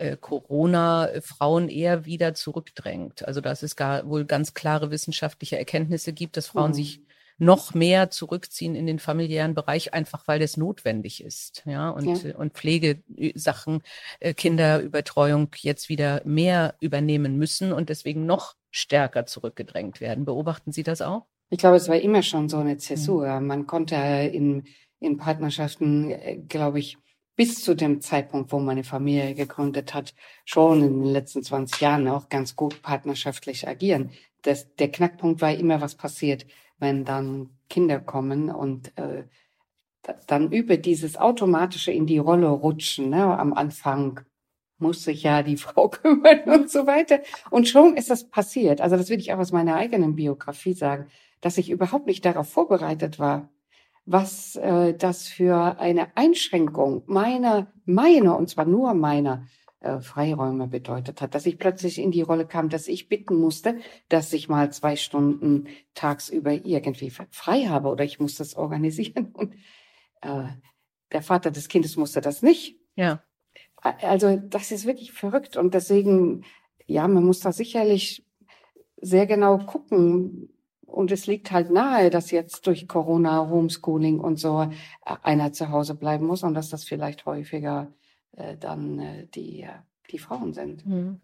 äh Corona Frauen eher wieder zurückdrängt. Also dass es gar wohl ganz klare wissenschaftliche Erkenntnisse gibt, dass Frauen mhm. sich noch mehr zurückziehen in den familiären Bereich, einfach weil das notwendig ist. Ja, und, ja. und Pflegesachen, äh, Kinderübertreuung jetzt wieder mehr übernehmen müssen und deswegen noch stärker zurückgedrängt werden. Beobachten Sie das auch? Ich glaube, es war immer schon so eine Zäsur. Mhm. Man konnte in, in Partnerschaften, äh, glaube ich, bis zu dem Zeitpunkt, wo meine Familie gegründet hat, schon in den letzten 20 Jahren auch ganz gut partnerschaftlich agieren. Das, der Knackpunkt war immer, was passiert, wenn dann Kinder kommen und äh, dann über dieses automatische in die Rolle rutschen. Ne? Am Anfang muss sich ja die Frau kümmern und so weiter. Und schon ist das passiert. Also das will ich auch aus meiner eigenen Biografie sagen, dass ich überhaupt nicht darauf vorbereitet war, was äh, das für eine Einschränkung meiner, meiner, und zwar nur meiner äh, Freiräume bedeutet hat, dass ich plötzlich in die Rolle kam, dass ich bitten musste, dass ich mal zwei Stunden tagsüber irgendwie frei habe oder ich muss das organisieren. Und äh, der Vater des Kindes musste das nicht. Ja. Also das ist wirklich verrückt und deswegen, ja, man muss da sicherlich sehr genau gucken. Und es liegt halt nahe, dass jetzt durch Corona, Homeschooling und so äh, einer zu Hause bleiben muss und dass das vielleicht häufiger äh, dann äh, die, die Frauen sind. Mhm.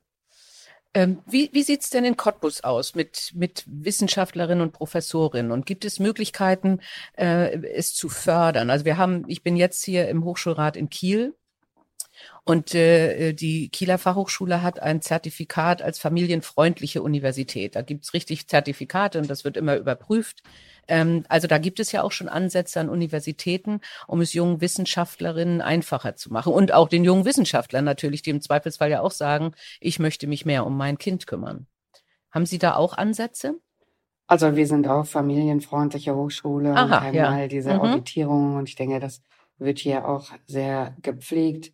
Ähm, wie wie sieht es denn in Cottbus aus mit, mit Wissenschaftlerinnen und Professorinnen? Und gibt es Möglichkeiten, äh, es zu fördern? Also wir haben, ich bin jetzt hier im Hochschulrat in Kiel und äh, die Kieler Fachhochschule hat ein Zertifikat als familienfreundliche Universität. Da gibt's richtig Zertifikate und das wird immer überprüft. Ähm, also da gibt es ja auch schon Ansätze an Universitäten, um es jungen Wissenschaftlerinnen einfacher zu machen. Und auch den jungen Wissenschaftlern natürlich, die im Zweifelsfall ja auch sagen, ich möchte mich mehr um mein Kind kümmern. Haben Sie da auch Ansätze? Also wir sind auch familienfreundliche Hochschule Aha, und haben ja. mal diese mhm. Auditierung und ich denke, das wird hier auch sehr gepflegt.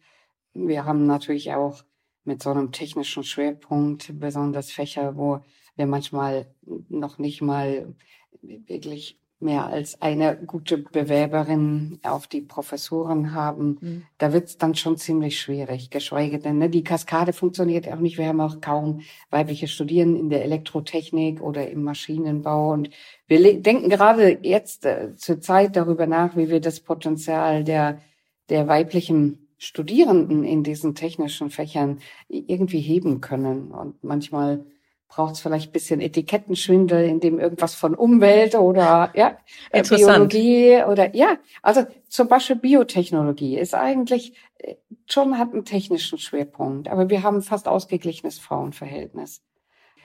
Wir haben natürlich auch mit so einem technischen Schwerpunkt besonders Fächer, wo wir manchmal noch nicht mal wirklich mehr als eine gute Bewerberin auf die Professuren haben, mhm. da wird es dann schon ziemlich schwierig. Geschweige denn, ne, die Kaskade funktioniert auch nicht. Wir haben auch kaum weibliche Studierenden in der Elektrotechnik oder im Maschinenbau. Und wir denken gerade jetzt äh, zur Zeit darüber nach, wie wir das Potenzial der, der weiblichen Studierenden in diesen technischen Fächern irgendwie heben können. Und manchmal braucht es vielleicht ein bisschen Etikettenschwindel, in dem irgendwas von Umwelt oder ja, äh, Biologie oder ja, also zum Beispiel Biotechnologie ist eigentlich äh, schon hat einen technischen Schwerpunkt, aber wir haben fast ausgeglichenes Frauenverhältnis.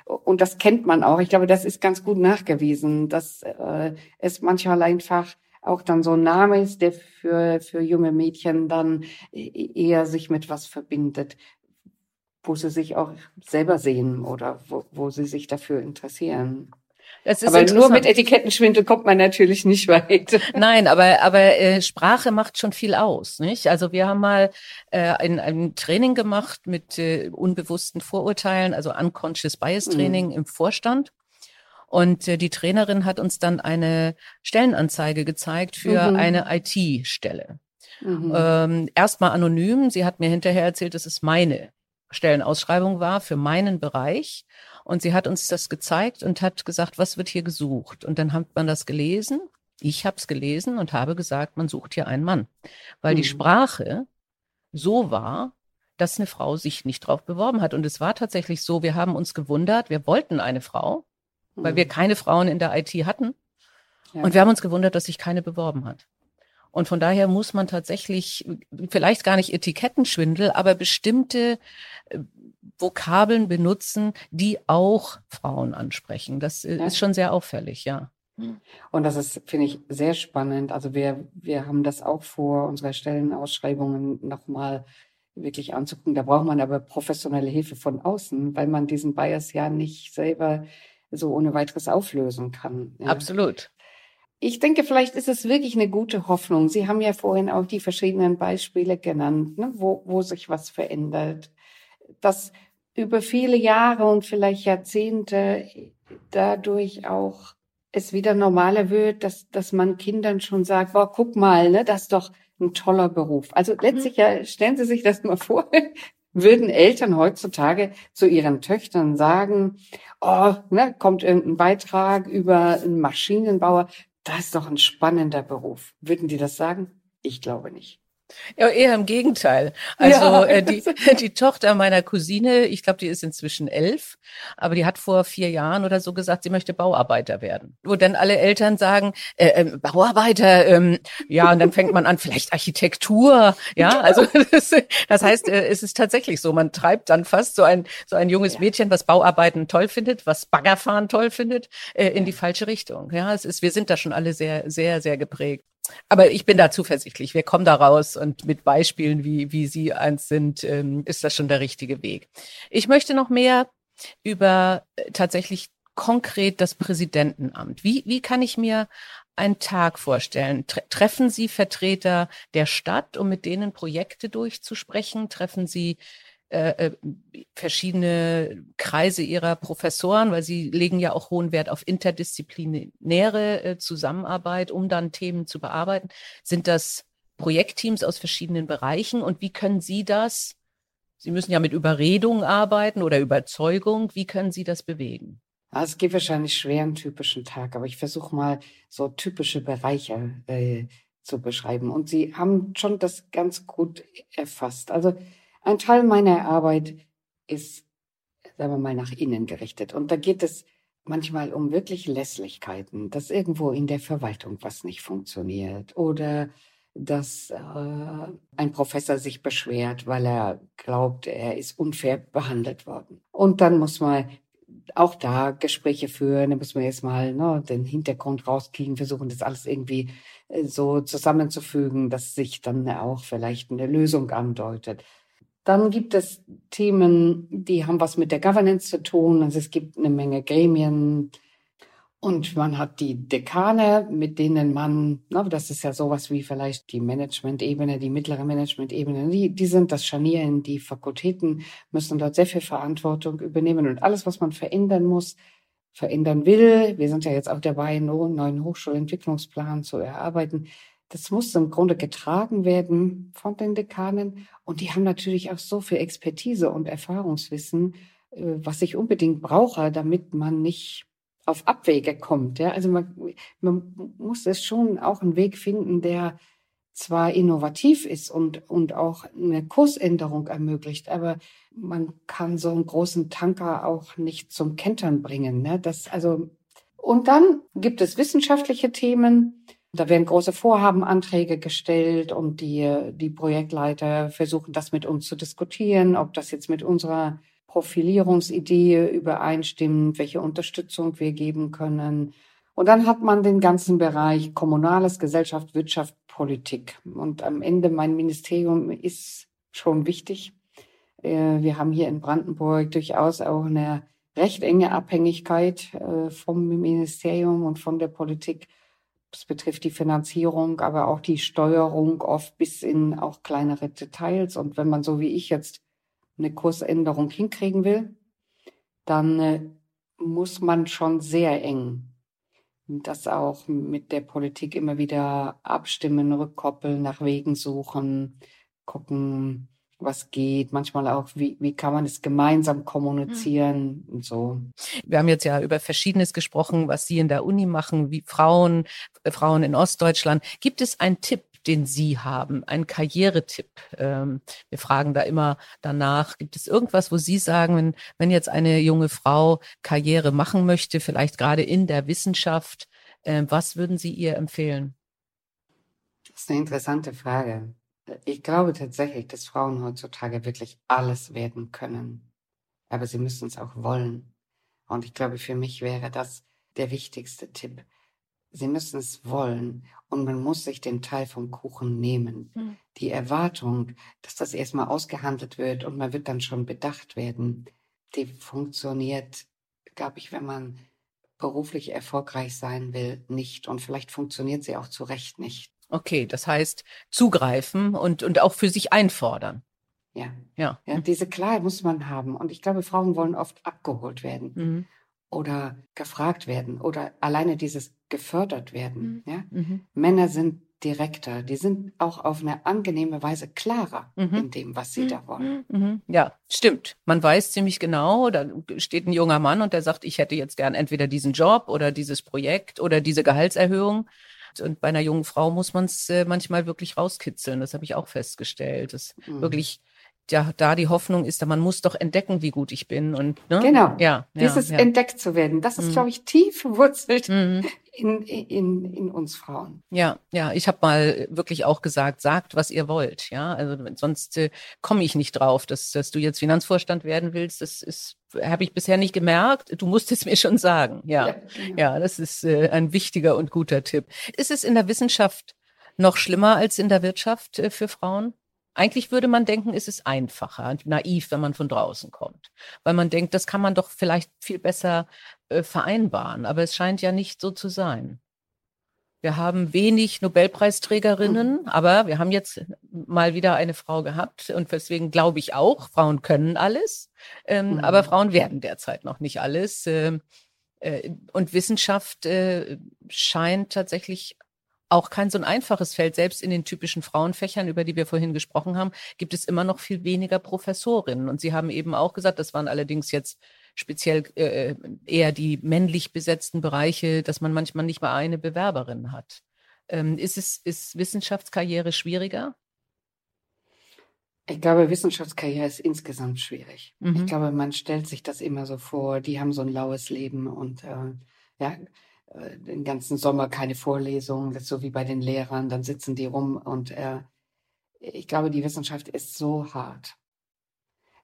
Und das kennt man auch. Ich glaube, das ist ganz gut nachgewiesen, dass äh, es manchmal einfach auch dann so ein Name ist, der für, für junge Mädchen dann e-, eher sich mit was verbindet wo sie sich auch selber sehen oder wo, wo sie sich dafür interessieren. aber nur mit Etikettenschwindel kommt man natürlich nicht weit. Nein, aber aber äh, Sprache macht schon viel aus, nicht? Also wir haben mal äh, ein, ein Training gemacht mit äh, unbewussten Vorurteilen, also unconscious bias mhm. Training mhm. im Vorstand. Und äh, die Trainerin hat uns dann eine Stellenanzeige gezeigt für mhm. eine IT-Stelle. Mhm. Ähm, Erstmal anonym. Sie hat mir hinterher erzählt, das ist meine Stellenausschreibung war für meinen Bereich. Und sie hat uns das gezeigt und hat gesagt, was wird hier gesucht? Und dann hat man das gelesen. Ich habe es gelesen und habe gesagt, man sucht hier einen Mann. Weil mhm. die Sprache so war, dass eine Frau sich nicht drauf beworben hat. Und es war tatsächlich so, wir haben uns gewundert, wir wollten eine Frau. Weil wir mhm. keine Frauen in der IT hatten. Ja. Und wir haben uns gewundert, dass sich keine beworben hat. Und von daher muss man tatsächlich vielleicht gar nicht Etikettenschwindel, aber bestimmte äh, Vokabeln benutzen, die auch Frauen ansprechen. Das äh, ja. ist schon sehr auffällig, ja. Und das ist, finde ich, sehr spannend. Also wir, wir haben das auch vor, unsere Stellenausschreibungen nochmal wirklich anzugucken. Da braucht man aber professionelle Hilfe von außen, weil man diesen Bias ja nicht selber so ohne weiteres auflösen kann. Ja. Absolut. Ich denke, vielleicht ist es wirklich eine gute Hoffnung. Sie haben ja vorhin auch die verschiedenen Beispiele genannt, ne, wo, wo sich was verändert. Dass über viele Jahre und vielleicht Jahrzehnte dadurch auch es wieder normaler wird, dass, dass man Kindern schon sagt, boah, guck mal, ne, das ist doch ein toller Beruf. Also letztlich ja, stellen Sie sich das mal vor, würden Eltern heutzutage zu ihren Töchtern sagen, oh, ne, kommt irgendein Beitrag über einen Maschinenbauer, das ist doch ein spannender Beruf. Würden die das sagen? Ich glaube nicht. Ja, eher im Gegenteil. Also ja, äh, die, die Tochter meiner Cousine, ich glaube, die ist inzwischen elf, aber die hat vor vier Jahren oder so gesagt, sie möchte Bauarbeiter werden. Wo dann alle Eltern sagen, äh, äh, Bauarbeiter, ähm, ja, und dann fängt man an, vielleicht Architektur, ja, also das, das heißt, äh, es ist tatsächlich so, man treibt dann fast so ein so ein junges ja. Mädchen, was Bauarbeiten toll findet, was Baggerfahren toll findet, äh, in die falsche Richtung. Ja, es ist, wir sind da schon alle sehr, sehr, sehr geprägt. Aber ich bin da zuversichtlich. Wir kommen da raus und mit Beispielen, wie, wie Sie eins sind, ähm, ist das schon der richtige Weg. Ich möchte noch mehr über äh, tatsächlich konkret das Präsidentenamt. Wie, wie kann ich mir einen Tag vorstellen? Treffen Sie Vertreter der Stadt, um mit denen Projekte durchzusprechen? Treffen Sie äh, äh, verschiedene Kreise ihrer Professoren, weil sie legen ja auch hohen Wert auf interdisziplinäre äh, Zusammenarbeit, um dann Themen zu bearbeiten. Sind das Projektteams aus verschiedenen Bereichen und wie können Sie das? Sie müssen ja mit Überredung arbeiten oder Überzeugung. Wie können Sie das bewegen? Also es geht wahrscheinlich schwer einen typischen Tag, aber ich versuche mal so typische Bereiche äh, zu beschreiben. Und Sie haben schon das ganz gut erfasst. Also ein Teil meiner Arbeit ist, sagen wir mal, nach innen gerichtet. Und da geht es manchmal um wirklich Lässlichkeiten, dass irgendwo in der Verwaltung was nicht funktioniert oder dass äh, ein Professor sich beschwert, weil er glaubt, er ist unfair behandelt worden. Und dann muss man auch da Gespräche führen, da muss man jetzt mal ne, den Hintergrund rauskriegen, versuchen das alles irgendwie äh, so zusammenzufügen, dass sich dann auch vielleicht eine Lösung andeutet. Dann gibt es Themen, die haben was mit der Governance zu tun. Also es gibt eine Menge Gremien. Und man hat die Dekane, mit denen man, na, das ist ja sowas wie vielleicht die Management-Ebene, die mittlere Management-Ebene, die, die sind das Scharnier Die Fakultäten müssen dort sehr viel Verantwortung übernehmen. Und alles, was man verändern muss, verändern will. Wir sind ja jetzt auch dabei, einen neuen Hochschulentwicklungsplan zu erarbeiten das muss im Grunde getragen werden von den Dekanen. Und die haben natürlich auch so viel Expertise und Erfahrungswissen, äh, was ich unbedingt brauche, damit man nicht auf Abwege kommt. Ja? Also man, man muss es schon auch einen Weg finden, der zwar innovativ ist und, und auch eine Kursänderung ermöglicht, aber man kann so einen großen Tanker auch nicht zum Kentern bringen. Ne? Das, also, und dann gibt es wissenschaftliche Themen. Da werden große Vorhabenanträge gestellt und die, die Projektleiter versuchen das mit uns zu diskutieren, ob das jetzt mit unserer Profilierungsidee übereinstimmt, welche Unterstützung wir geben können. Und dann hat man den ganzen Bereich Kommunales, Gesellschaft, Wirtschaft, Politik. Und am Ende mein Ministerium ist schon wichtig. Äh, wir haben hier in Brandenburg durchaus auch eine recht enge Abhängigkeit äh, vom Ministerium und von der Politik. Das betrifft die Finanzierung, aber auch die Steuerung oft bis in auch kleinere Details. Und wenn man so wie ich jetzt eine Kursänderung hinkriegen will, dann äh, muss man schon sehr eng das auch mit der Politik immer wieder abstimmen, rückkoppeln, nach Wegen suchen, gucken, was geht, manchmal auch, wie, wie kann man es gemeinsam kommunizieren mhm. und so. Wir haben jetzt ja über Verschiedenes gesprochen, was Sie in der Uni machen, wie Frauen, äh, Frauen in Ostdeutschland. Gibt es einen Tipp, den Sie haben, einen Karrieretipp? Ähm, wir fragen da immer danach. Gibt es irgendwas, wo Sie sagen, wenn, wenn jetzt eine junge Frau Karriere machen möchte, vielleicht gerade in der Wissenschaft, äh, was würden Sie ihr empfehlen? Das ist eine interessante Frage. Ich glaube tatsächlich, dass Frauen heutzutage wirklich alles werden können. Aber sie müssen es auch wollen. Und ich glaube, für mich wäre das der wichtigste Tipp. Sie müssen es wollen und man muss sich den Teil vom Kuchen nehmen. Mhm. Die Erwartung, dass das erstmal ausgehandelt wird und man wird dann schon bedacht werden, die funktioniert, glaube ich, wenn man beruflich erfolgreich sein will, nicht. Und vielleicht funktioniert sie auch zu Recht nicht. Okay, das heißt zugreifen und, und auch für sich einfordern. Ja. ja. Ja, diese Klarheit muss man haben. Und ich glaube, Frauen wollen oft abgeholt werden mhm. oder gefragt werden oder alleine dieses gefördert werden. Mhm. Ja? Mhm. Männer sind direkter, die sind auch auf eine angenehme Weise klarer mhm. in dem, was sie mhm. da wollen. Mhm. Ja, stimmt. Man weiß ziemlich genau, da steht ein junger Mann und der sagt, ich hätte jetzt gern entweder diesen Job oder dieses Projekt oder diese Gehaltserhöhung. Und bei einer jungen Frau muss man es äh, manchmal wirklich rauskitzeln. Das habe ich auch festgestellt. Das mhm. wirklich ja, da die Hoffnung ist, man muss doch entdecken, wie gut ich bin und ne? genau, ja, dieses ja. entdeckt zu werden, das ist, mhm. glaube ich, tief verwurzelt mhm. in, in, in uns Frauen. Ja, ja, ich habe mal wirklich auch gesagt, sagt, was ihr wollt, ja, also sonst äh, komme ich nicht drauf, dass, dass du jetzt Finanzvorstand werden willst, das ist habe ich bisher nicht gemerkt. Du musst es mir schon sagen. Ja, ja, genau. ja das ist äh, ein wichtiger und guter Tipp. Ist es in der Wissenschaft noch schlimmer als in der Wirtschaft äh, für Frauen? Eigentlich würde man denken, es ist einfacher, naiv, wenn man von draußen kommt, weil man denkt, das kann man doch vielleicht viel besser äh, vereinbaren. Aber es scheint ja nicht so zu sein. Wir haben wenig Nobelpreisträgerinnen, mhm. aber wir haben jetzt mal wieder eine Frau gehabt und deswegen glaube ich auch, Frauen können alles, ähm, mhm. aber Frauen werden derzeit noch nicht alles. Ähm, äh, und Wissenschaft äh, scheint tatsächlich auch kein so ein einfaches Feld. Selbst in den typischen Frauenfächern, über die wir vorhin gesprochen haben, gibt es immer noch viel weniger Professorinnen. Und Sie haben eben auch gesagt, das waren allerdings jetzt speziell äh, eher die männlich besetzten Bereiche, dass man manchmal nicht mal eine Bewerberin hat. Ähm, ist es ist Wissenschaftskarriere schwieriger? Ich glaube, Wissenschaftskarriere ist insgesamt schwierig. Mhm. Ich glaube, man stellt sich das immer so vor, die haben so ein laues Leben und äh, ja, äh, den ganzen Sommer keine Vorlesungen, das ist so wie bei den Lehrern, dann sitzen die rum und äh, ich glaube, die Wissenschaft ist so hart.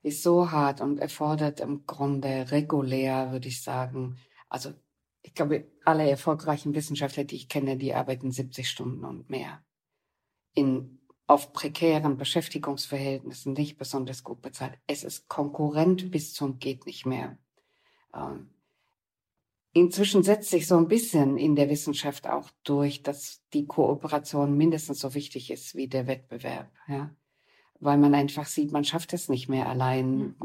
Ist so hart und erfordert im Grunde regulär, würde ich sagen. Also ich glaube, alle erfolgreichen Wissenschaftler, die ich kenne, die arbeiten 70 Stunden und mehr. In, auf prekären Beschäftigungsverhältnissen, nicht besonders gut bezahlt. Es ist Konkurrent bis zum geht nicht mehr. Ähm, Inzwischen setzt sich so ein bisschen in der Wissenschaft auch durch, dass die Kooperation mindestens so wichtig ist wie der Wettbewerb, ja. Weil man einfach sieht, man schafft es nicht mehr allein.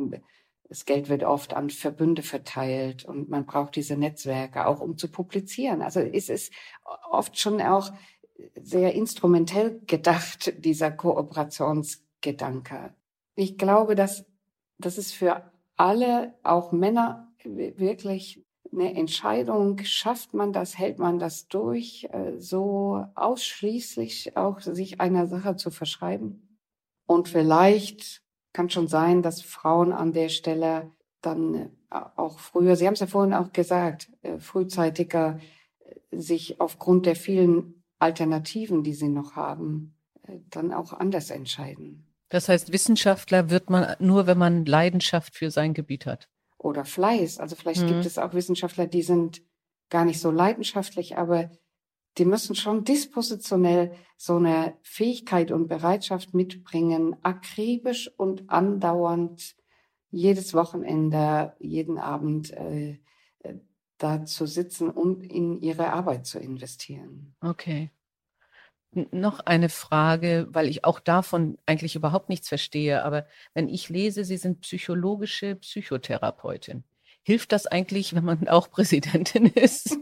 Das Geld wird oft an Verbünde verteilt und man braucht diese Netzwerke auch, um zu publizieren. Also es ist oft schon auch sehr instrumentell gedacht, dieser Kooperationsgedanke. Ich glaube, dass, dass es für alle, auch Männer, wirklich eine Entscheidung, schafft man das, hält man das durch, äh, so ausschließlich auch sich einer Sache zu verschreiben. Und vielleicht kann schon sein, dass Frauen an der Stelle dann äh, auch früher, Sie haben es ja vorhin auch gesagt, äh, frühzeitiger sich aufgrund der vielen Alternativen, die sie noch haben, dann auch anders entscheiden. Das heißt, Wissenschaftler wird man nur, wenn man Leidenschaft für sein Gebiet hat oder Fleiß. Also vielleicht mhm. gibt es auch Wissenschaftler, die sind gar nicht so leidenschaftlich, aber die müssen schon dispositionell so eine Fähigkeit und Bereitschaft mitbringen, akribisch und andauernd jedes Wochenende, jeden Abend äh, äh da zu sitzen und in ihre Arbeit zu investieren. Okay noch eine Frage, weil ich auch davon eigentlich überhaupt nichts verstehe. Aber wenn ich lese, Sie sind psychologische Psychotherapeutin, hilft das eigentlich, wenn man auch Präsidentin ist?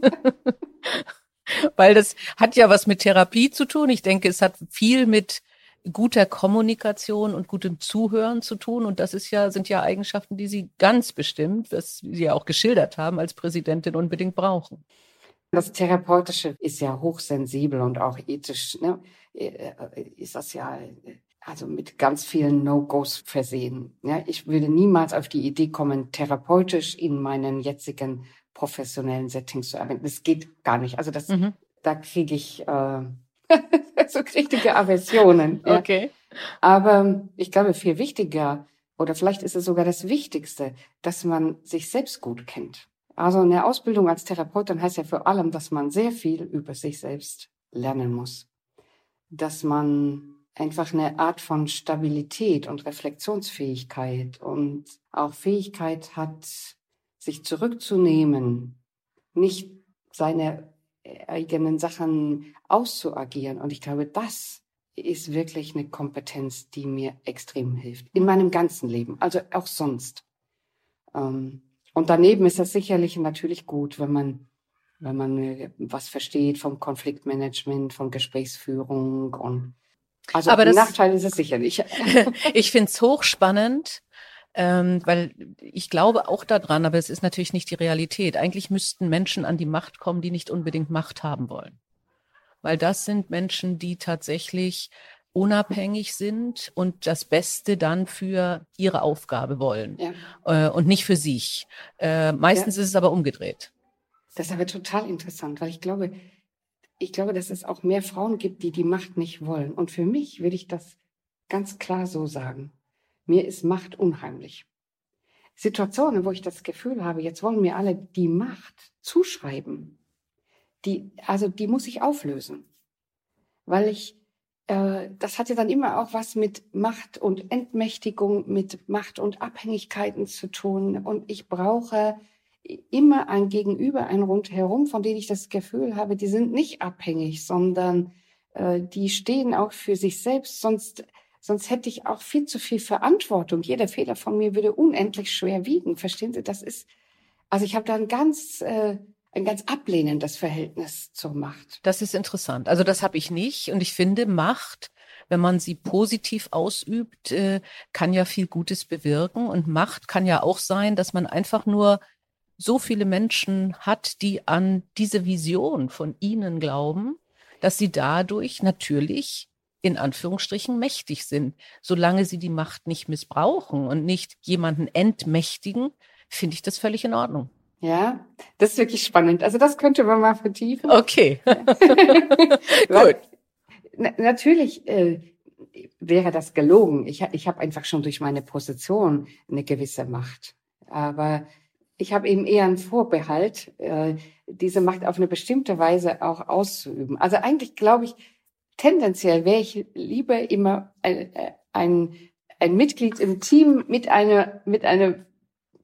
weil das hat ja was mit Therapie zu tun. Ich denke, es hat viel mit guter Kommunikation und gutem Zuhören zu tun. Und das ist ja, sind ja Eigenschaften, die Sie ganz bestimmt, was Sie ja auch geschildert haben, als Präsidentin unbedingt brauchen. Das Therapeutische ist ja hochsensibel und auch ethisch, ne, äh, ist das ja also mit ganz vielen No-Gos versehen. Ja, ich würde niemals auf die Idee kommen, therapeutisch in meinen jetzigen professionellen Settings zu arbeiten. Das geht gar nicht. Also das, mhm. da kriege ich äh, so richtige Aversionen. Ja. Okay. Aber ich glaube, viel wichtiger oder vielleicht ist es sogar das Wichtigste, dass man sich selbst gut kennt. Also eine Ausbildung als Therapeutin heißt ja vor allem, dass man sehr viel über sich selbst lernen muss. Dass man einfach eine Art von Stabilität und Reflexionsfähigkeit und auch Fähigkeit hat, sich zurückzunehmen, nicht seine eigenen Sachen auszuagieren. Und ich glaube, das ist wirklich eine Kompetenz, die mir extrem hilft. In meinem ganzen Leben, also auch sonst. Ähm, und daneben ist es sicherlich natürlich gut, wenn man, wenn man äh, was versteht vom Konfliktmanagement, von Gesprächsführung und also Aber das, Nachteil ist es sicher nicht. ich finde es hochspannend, ähm, weil ich glaube auch daran, aber es ist natürlich nicht die Realität. Eigentlich müssten Menschen an die Macht kommen, die nicht unbedingt Macht haben wollen. Weil das sind Menschen, die tatsächlich unabhängig sind und das Beste dann für ihre Aufgabe wollen ja. äh, und nicht für sich. Äh, meistens ja. ist es aber umgedreht. Das ist aber total interessant, weil ich glaube, ich glaube, dass es auch mehr Frauen gibt, die die Macht nicht wollen. Und für mich würde ich das ganz klar so sagen. Mir ist Macht unheimlich. Situationen, wo ich das Gefühl habe, jetzt wollen mir alle die Macht zuschreiben, die, also die muss ich auflösen. Weil ich äh, das hatte dann immer auch was mit Macht und Entmächtigung, mit Macht und Abhängigkeiten zu tun. Und ich brauche immer ein Gegenüber, ein Rundherum, von denen ich das Gefühl habe, die sind nicht abhängig, sondern äh, die stehen auch für sich selbst. Sonst, sonst hätte ich auch viel zu viel Verantwortung. Jeder Fehler von mir würde unendlich schwer wiegen. Verstehen Sie? Das ist, also ich habe da ein ganz äh, ein ganz ablehnendes Verhältnis zur Macht. Das ist interessant. Also das habe ich nicht. Und ich finde, Macht, wenn man sie positiv ausübt, äh, kann ja viel Gutes bewirken. Und Macht kann ja auch sein, dass man einfach nur so viele Menschen hat, die an diese Vision von ihnen glauben, dass sie dadurch natürlich in Anführungsstrichen mächtig sind. Solange sie die Macht nicht missbrauchen und nicht jemanden entmächtigen, finde ich das völlig in Ordnung. Ja, das ist wirklich spannend. Also das könnte man mal vertiefen. Okay. Gut. Na, natürlich äh, wäre das gelogen. Ich, ich habe einfach schon durch meine Position eine gewisse Macht. Aber ich habe eben eher einen Vorbehalt, äh, diese Macht auf eine bestimmte Weise auch auszuüben. Also eigentlich glaube ich, tendenziell wäre ich lieber immer ein, äh, ein, ein Mitglied im Team mit einer, mit einer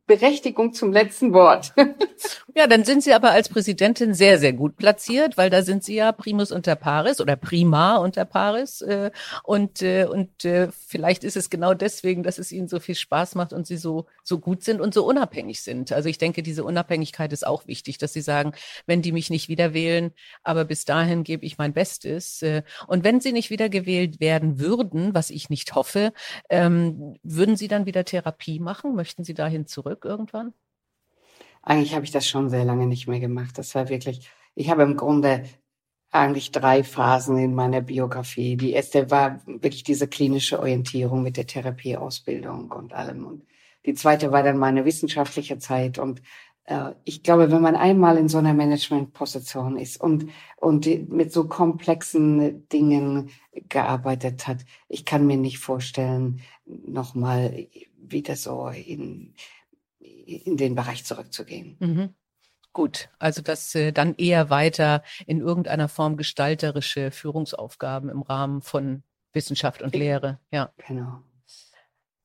Berechtigung zum letzten Wort. ja, dann sind Sie aber als Präsidentin sehr, sehr gut platziert, weil da sind Sie ja Primus unter Paris oder Prima unter Paris. Äh, und äh, und äh, vielleicht ist es genau deswegen, dass es Ihnen so viel Spaß macht und Sie so, so gut sind und so unabhängig sind. Also ich denke, diese Unabhängigkeit ist auch wichtig, dass Sie sagen, wenn die mich nicht wieder wählen, aber bis dahin gebe ich mein Bestes. Äh, und wenn Sie nicht wieder gewählt werden würden, was ich nicht hoffe, ähm, würden Sie dann wieder Therapie machen? Möchten Sie dahin zurück? Zurück irgendwann? eigentlich habe ich das schon sehr lange nicht mehr gemacht. Das war wirklich, ich habe im Grunde eigentlich drei Phasen in meiner Biografie. Die erste war wirklich diese klinische Orientierung mit der Therapieausbildung und allem. Und die zweite war dann meine wissenschaftliche Zeit. Und äh, ich glaube, wenn man einmal in so einer Managementposition ist und, und mit so komplexen Dingen gearbeitet hat, ich kann mir nicht vorstellen, nochmal wieder so in, in den Bereich zurückzugehen. Mhm. Gut, also das äh, dann eher weiter in irgendeiner Form gestalterische Führungsaufgaben im Rahmen von Wissenschaft und Lehre. Ja. Genau.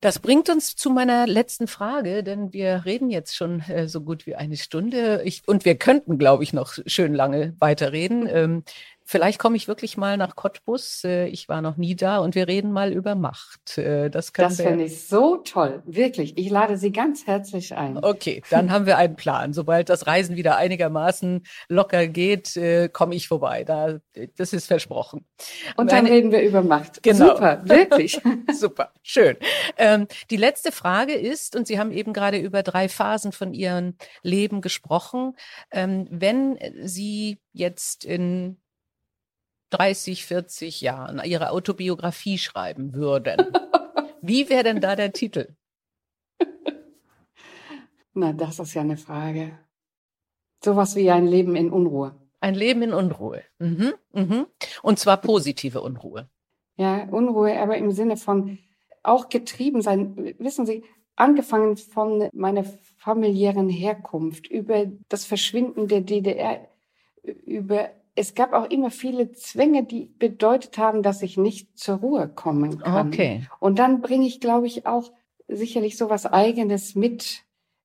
Das bringt uns zu meiner letzten Frage, denn wir reden jetzt schon äh, so gut wie eine Stunde. Ich, und wir könnten, glaube ich, noch schön lange weiterreden. Ähm, vielleicht komme ich wirklich mal nach Cottbus. Äh, ich war noch nie da und wir reden mal über Macht. Äh, das das finde ich so toll. Wirklich. Ich lade Sie ganz herzlich ein. Okay, dann haben wir einen Plan. Sobald das Reisen wieder einigermaßen locker geht, äh, komme ich vorbei. Da, das ist versprochen. Und dann Meine, reden wir über Macht. Genau. Super, wirklich. Super, schön. Ähm, die letzte Frage ist, und Sie haben eben gerade über drei Phasen von Ihrem Leben gesprochen, ähm, wenn Sie jetzt in 30, 40 Jahren ihre Autobiografie schreiben würden, wie wäre denn da der Titel? Na, das ist ja eine Frage. Sowas wie ein Leben in Unruhe. Ein Leben in Unruhe. Mhm, mhm. Und zwar positive Unruhe. Ja, Unruhe, aber im Sinne von auch getrieben sein. Wissen Sie, angefangen von meiner familiären Herkunft, über das Verschwinden der DDR, über es gab auch immer viele Zwänge, die bedeutet haben, dass ich nicht zur Ruhe kommen kann. Okay. Und dann bringe ich, glaube ich, auch sicherlich so was Eigenes mit,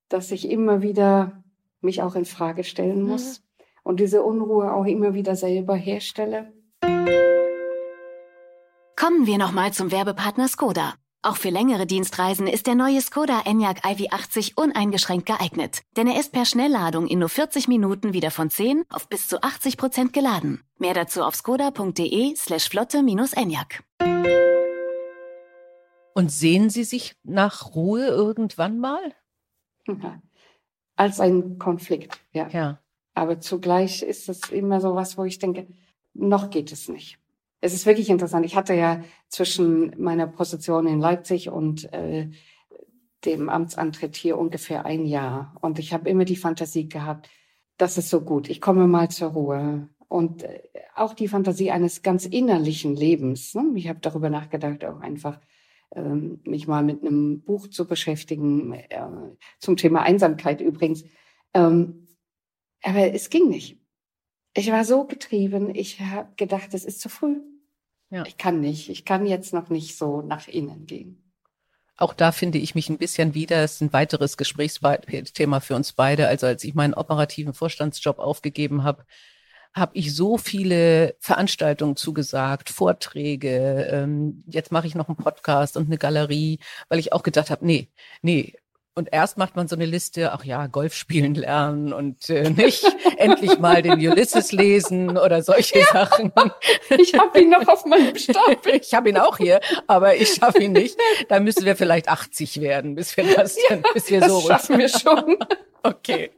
dass ich immer wieder mich auch in Frage stellen mhm. muss mhm. und diese Unruhe auch immer wieder selber herstelle. Kommen wir nochmal zum Werbepartner Skoda. Auch für längere Dienstreisen ist der neue Skoda Enyaq iV80 uneingeschränkt geeignet, denn er ist per Schnellladung in nur 40 Minuten wieder von 10 auf bis zu 80 Prozent geladen. Mehr dazu auf skoda.de slash flotte-enyaq. Und sehen Sie sich nach Ruhe irgendwann mal? Als ein Konflikt, ja. ja. Aber zugleich ist es immer so was, wo ich denke, noch geht es nicht es ist wirklich interessant. Ich hatte ja zwischen meiner Position in Leipzig und äh, dem Amtsantritt hier ungefähr ein Jahr. Und ich habe immer die Fantasie gehabt, das ist so gut. Ich komme mal zur Ruhe. Und äh, auch die Fantasie eines ganz innerlichen Lebens. Ne? Ich habe darüber nachgedacht, auch einfach ähm, mich mal mit einem Buch zu beschäftigen, äh, zum Thema Einsamkeit übrigens. Ähm, aber es ging nicht. Ich war so getrieben, ich habe gedacht, es ist zu früh. Ja. Ich kann nicht. Ich kann jetzt noch nicht so nach innen gehen. Auch da finde ich mich ein bisschen wieder. Es ist ein weiteres Gesprächsthema für uns beide. Also als ich meinen operativen Vorstandsjob aufgegeben habe, habe ich so viele Veranstaltungen zugesagt, Vorträge. Ähm, jetzt mache ich noch einen Podcast und eine Galerie, weil ich auch gedacht habe, nee, nee, und erst macht man so eine Liste, ach ja, Golf spielen lernen und äh, nicht endlich mal den Ulysses lesen oder solche ja, Sachen. Ich habe ihn noch auf meinem Stapel. ich habe ihn auch hier, aber ich schaffe ihn nicht. Da müssen wir vielleicht 80 werden, bis wir das, ja, bis wir das so schaffen wir schon. Okay,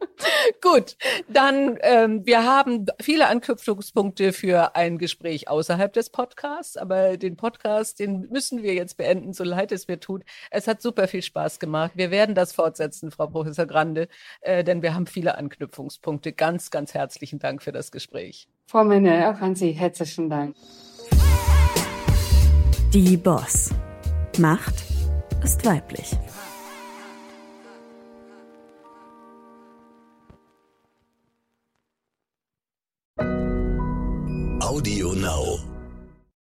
gut. Dann, ähm, wir haben viele Anknüpfungspunkte für ein Gespräch außerhalb des Podcasts, aber den Podcast, den müssen wir jetzt beenden, so leid es mir tut. Es hat super viel Spaß gemacht. Wir werden das das fortsetzen, Frau Professor Grande, äh, denn wir haben viele Anknüpfungspunkte. Ganz, ganz herzlichen Dank für das Gespräch. Frau Menne, auch an Sie herzlichen Dank. Die Boss. Macht ist weiblich. Audio Now.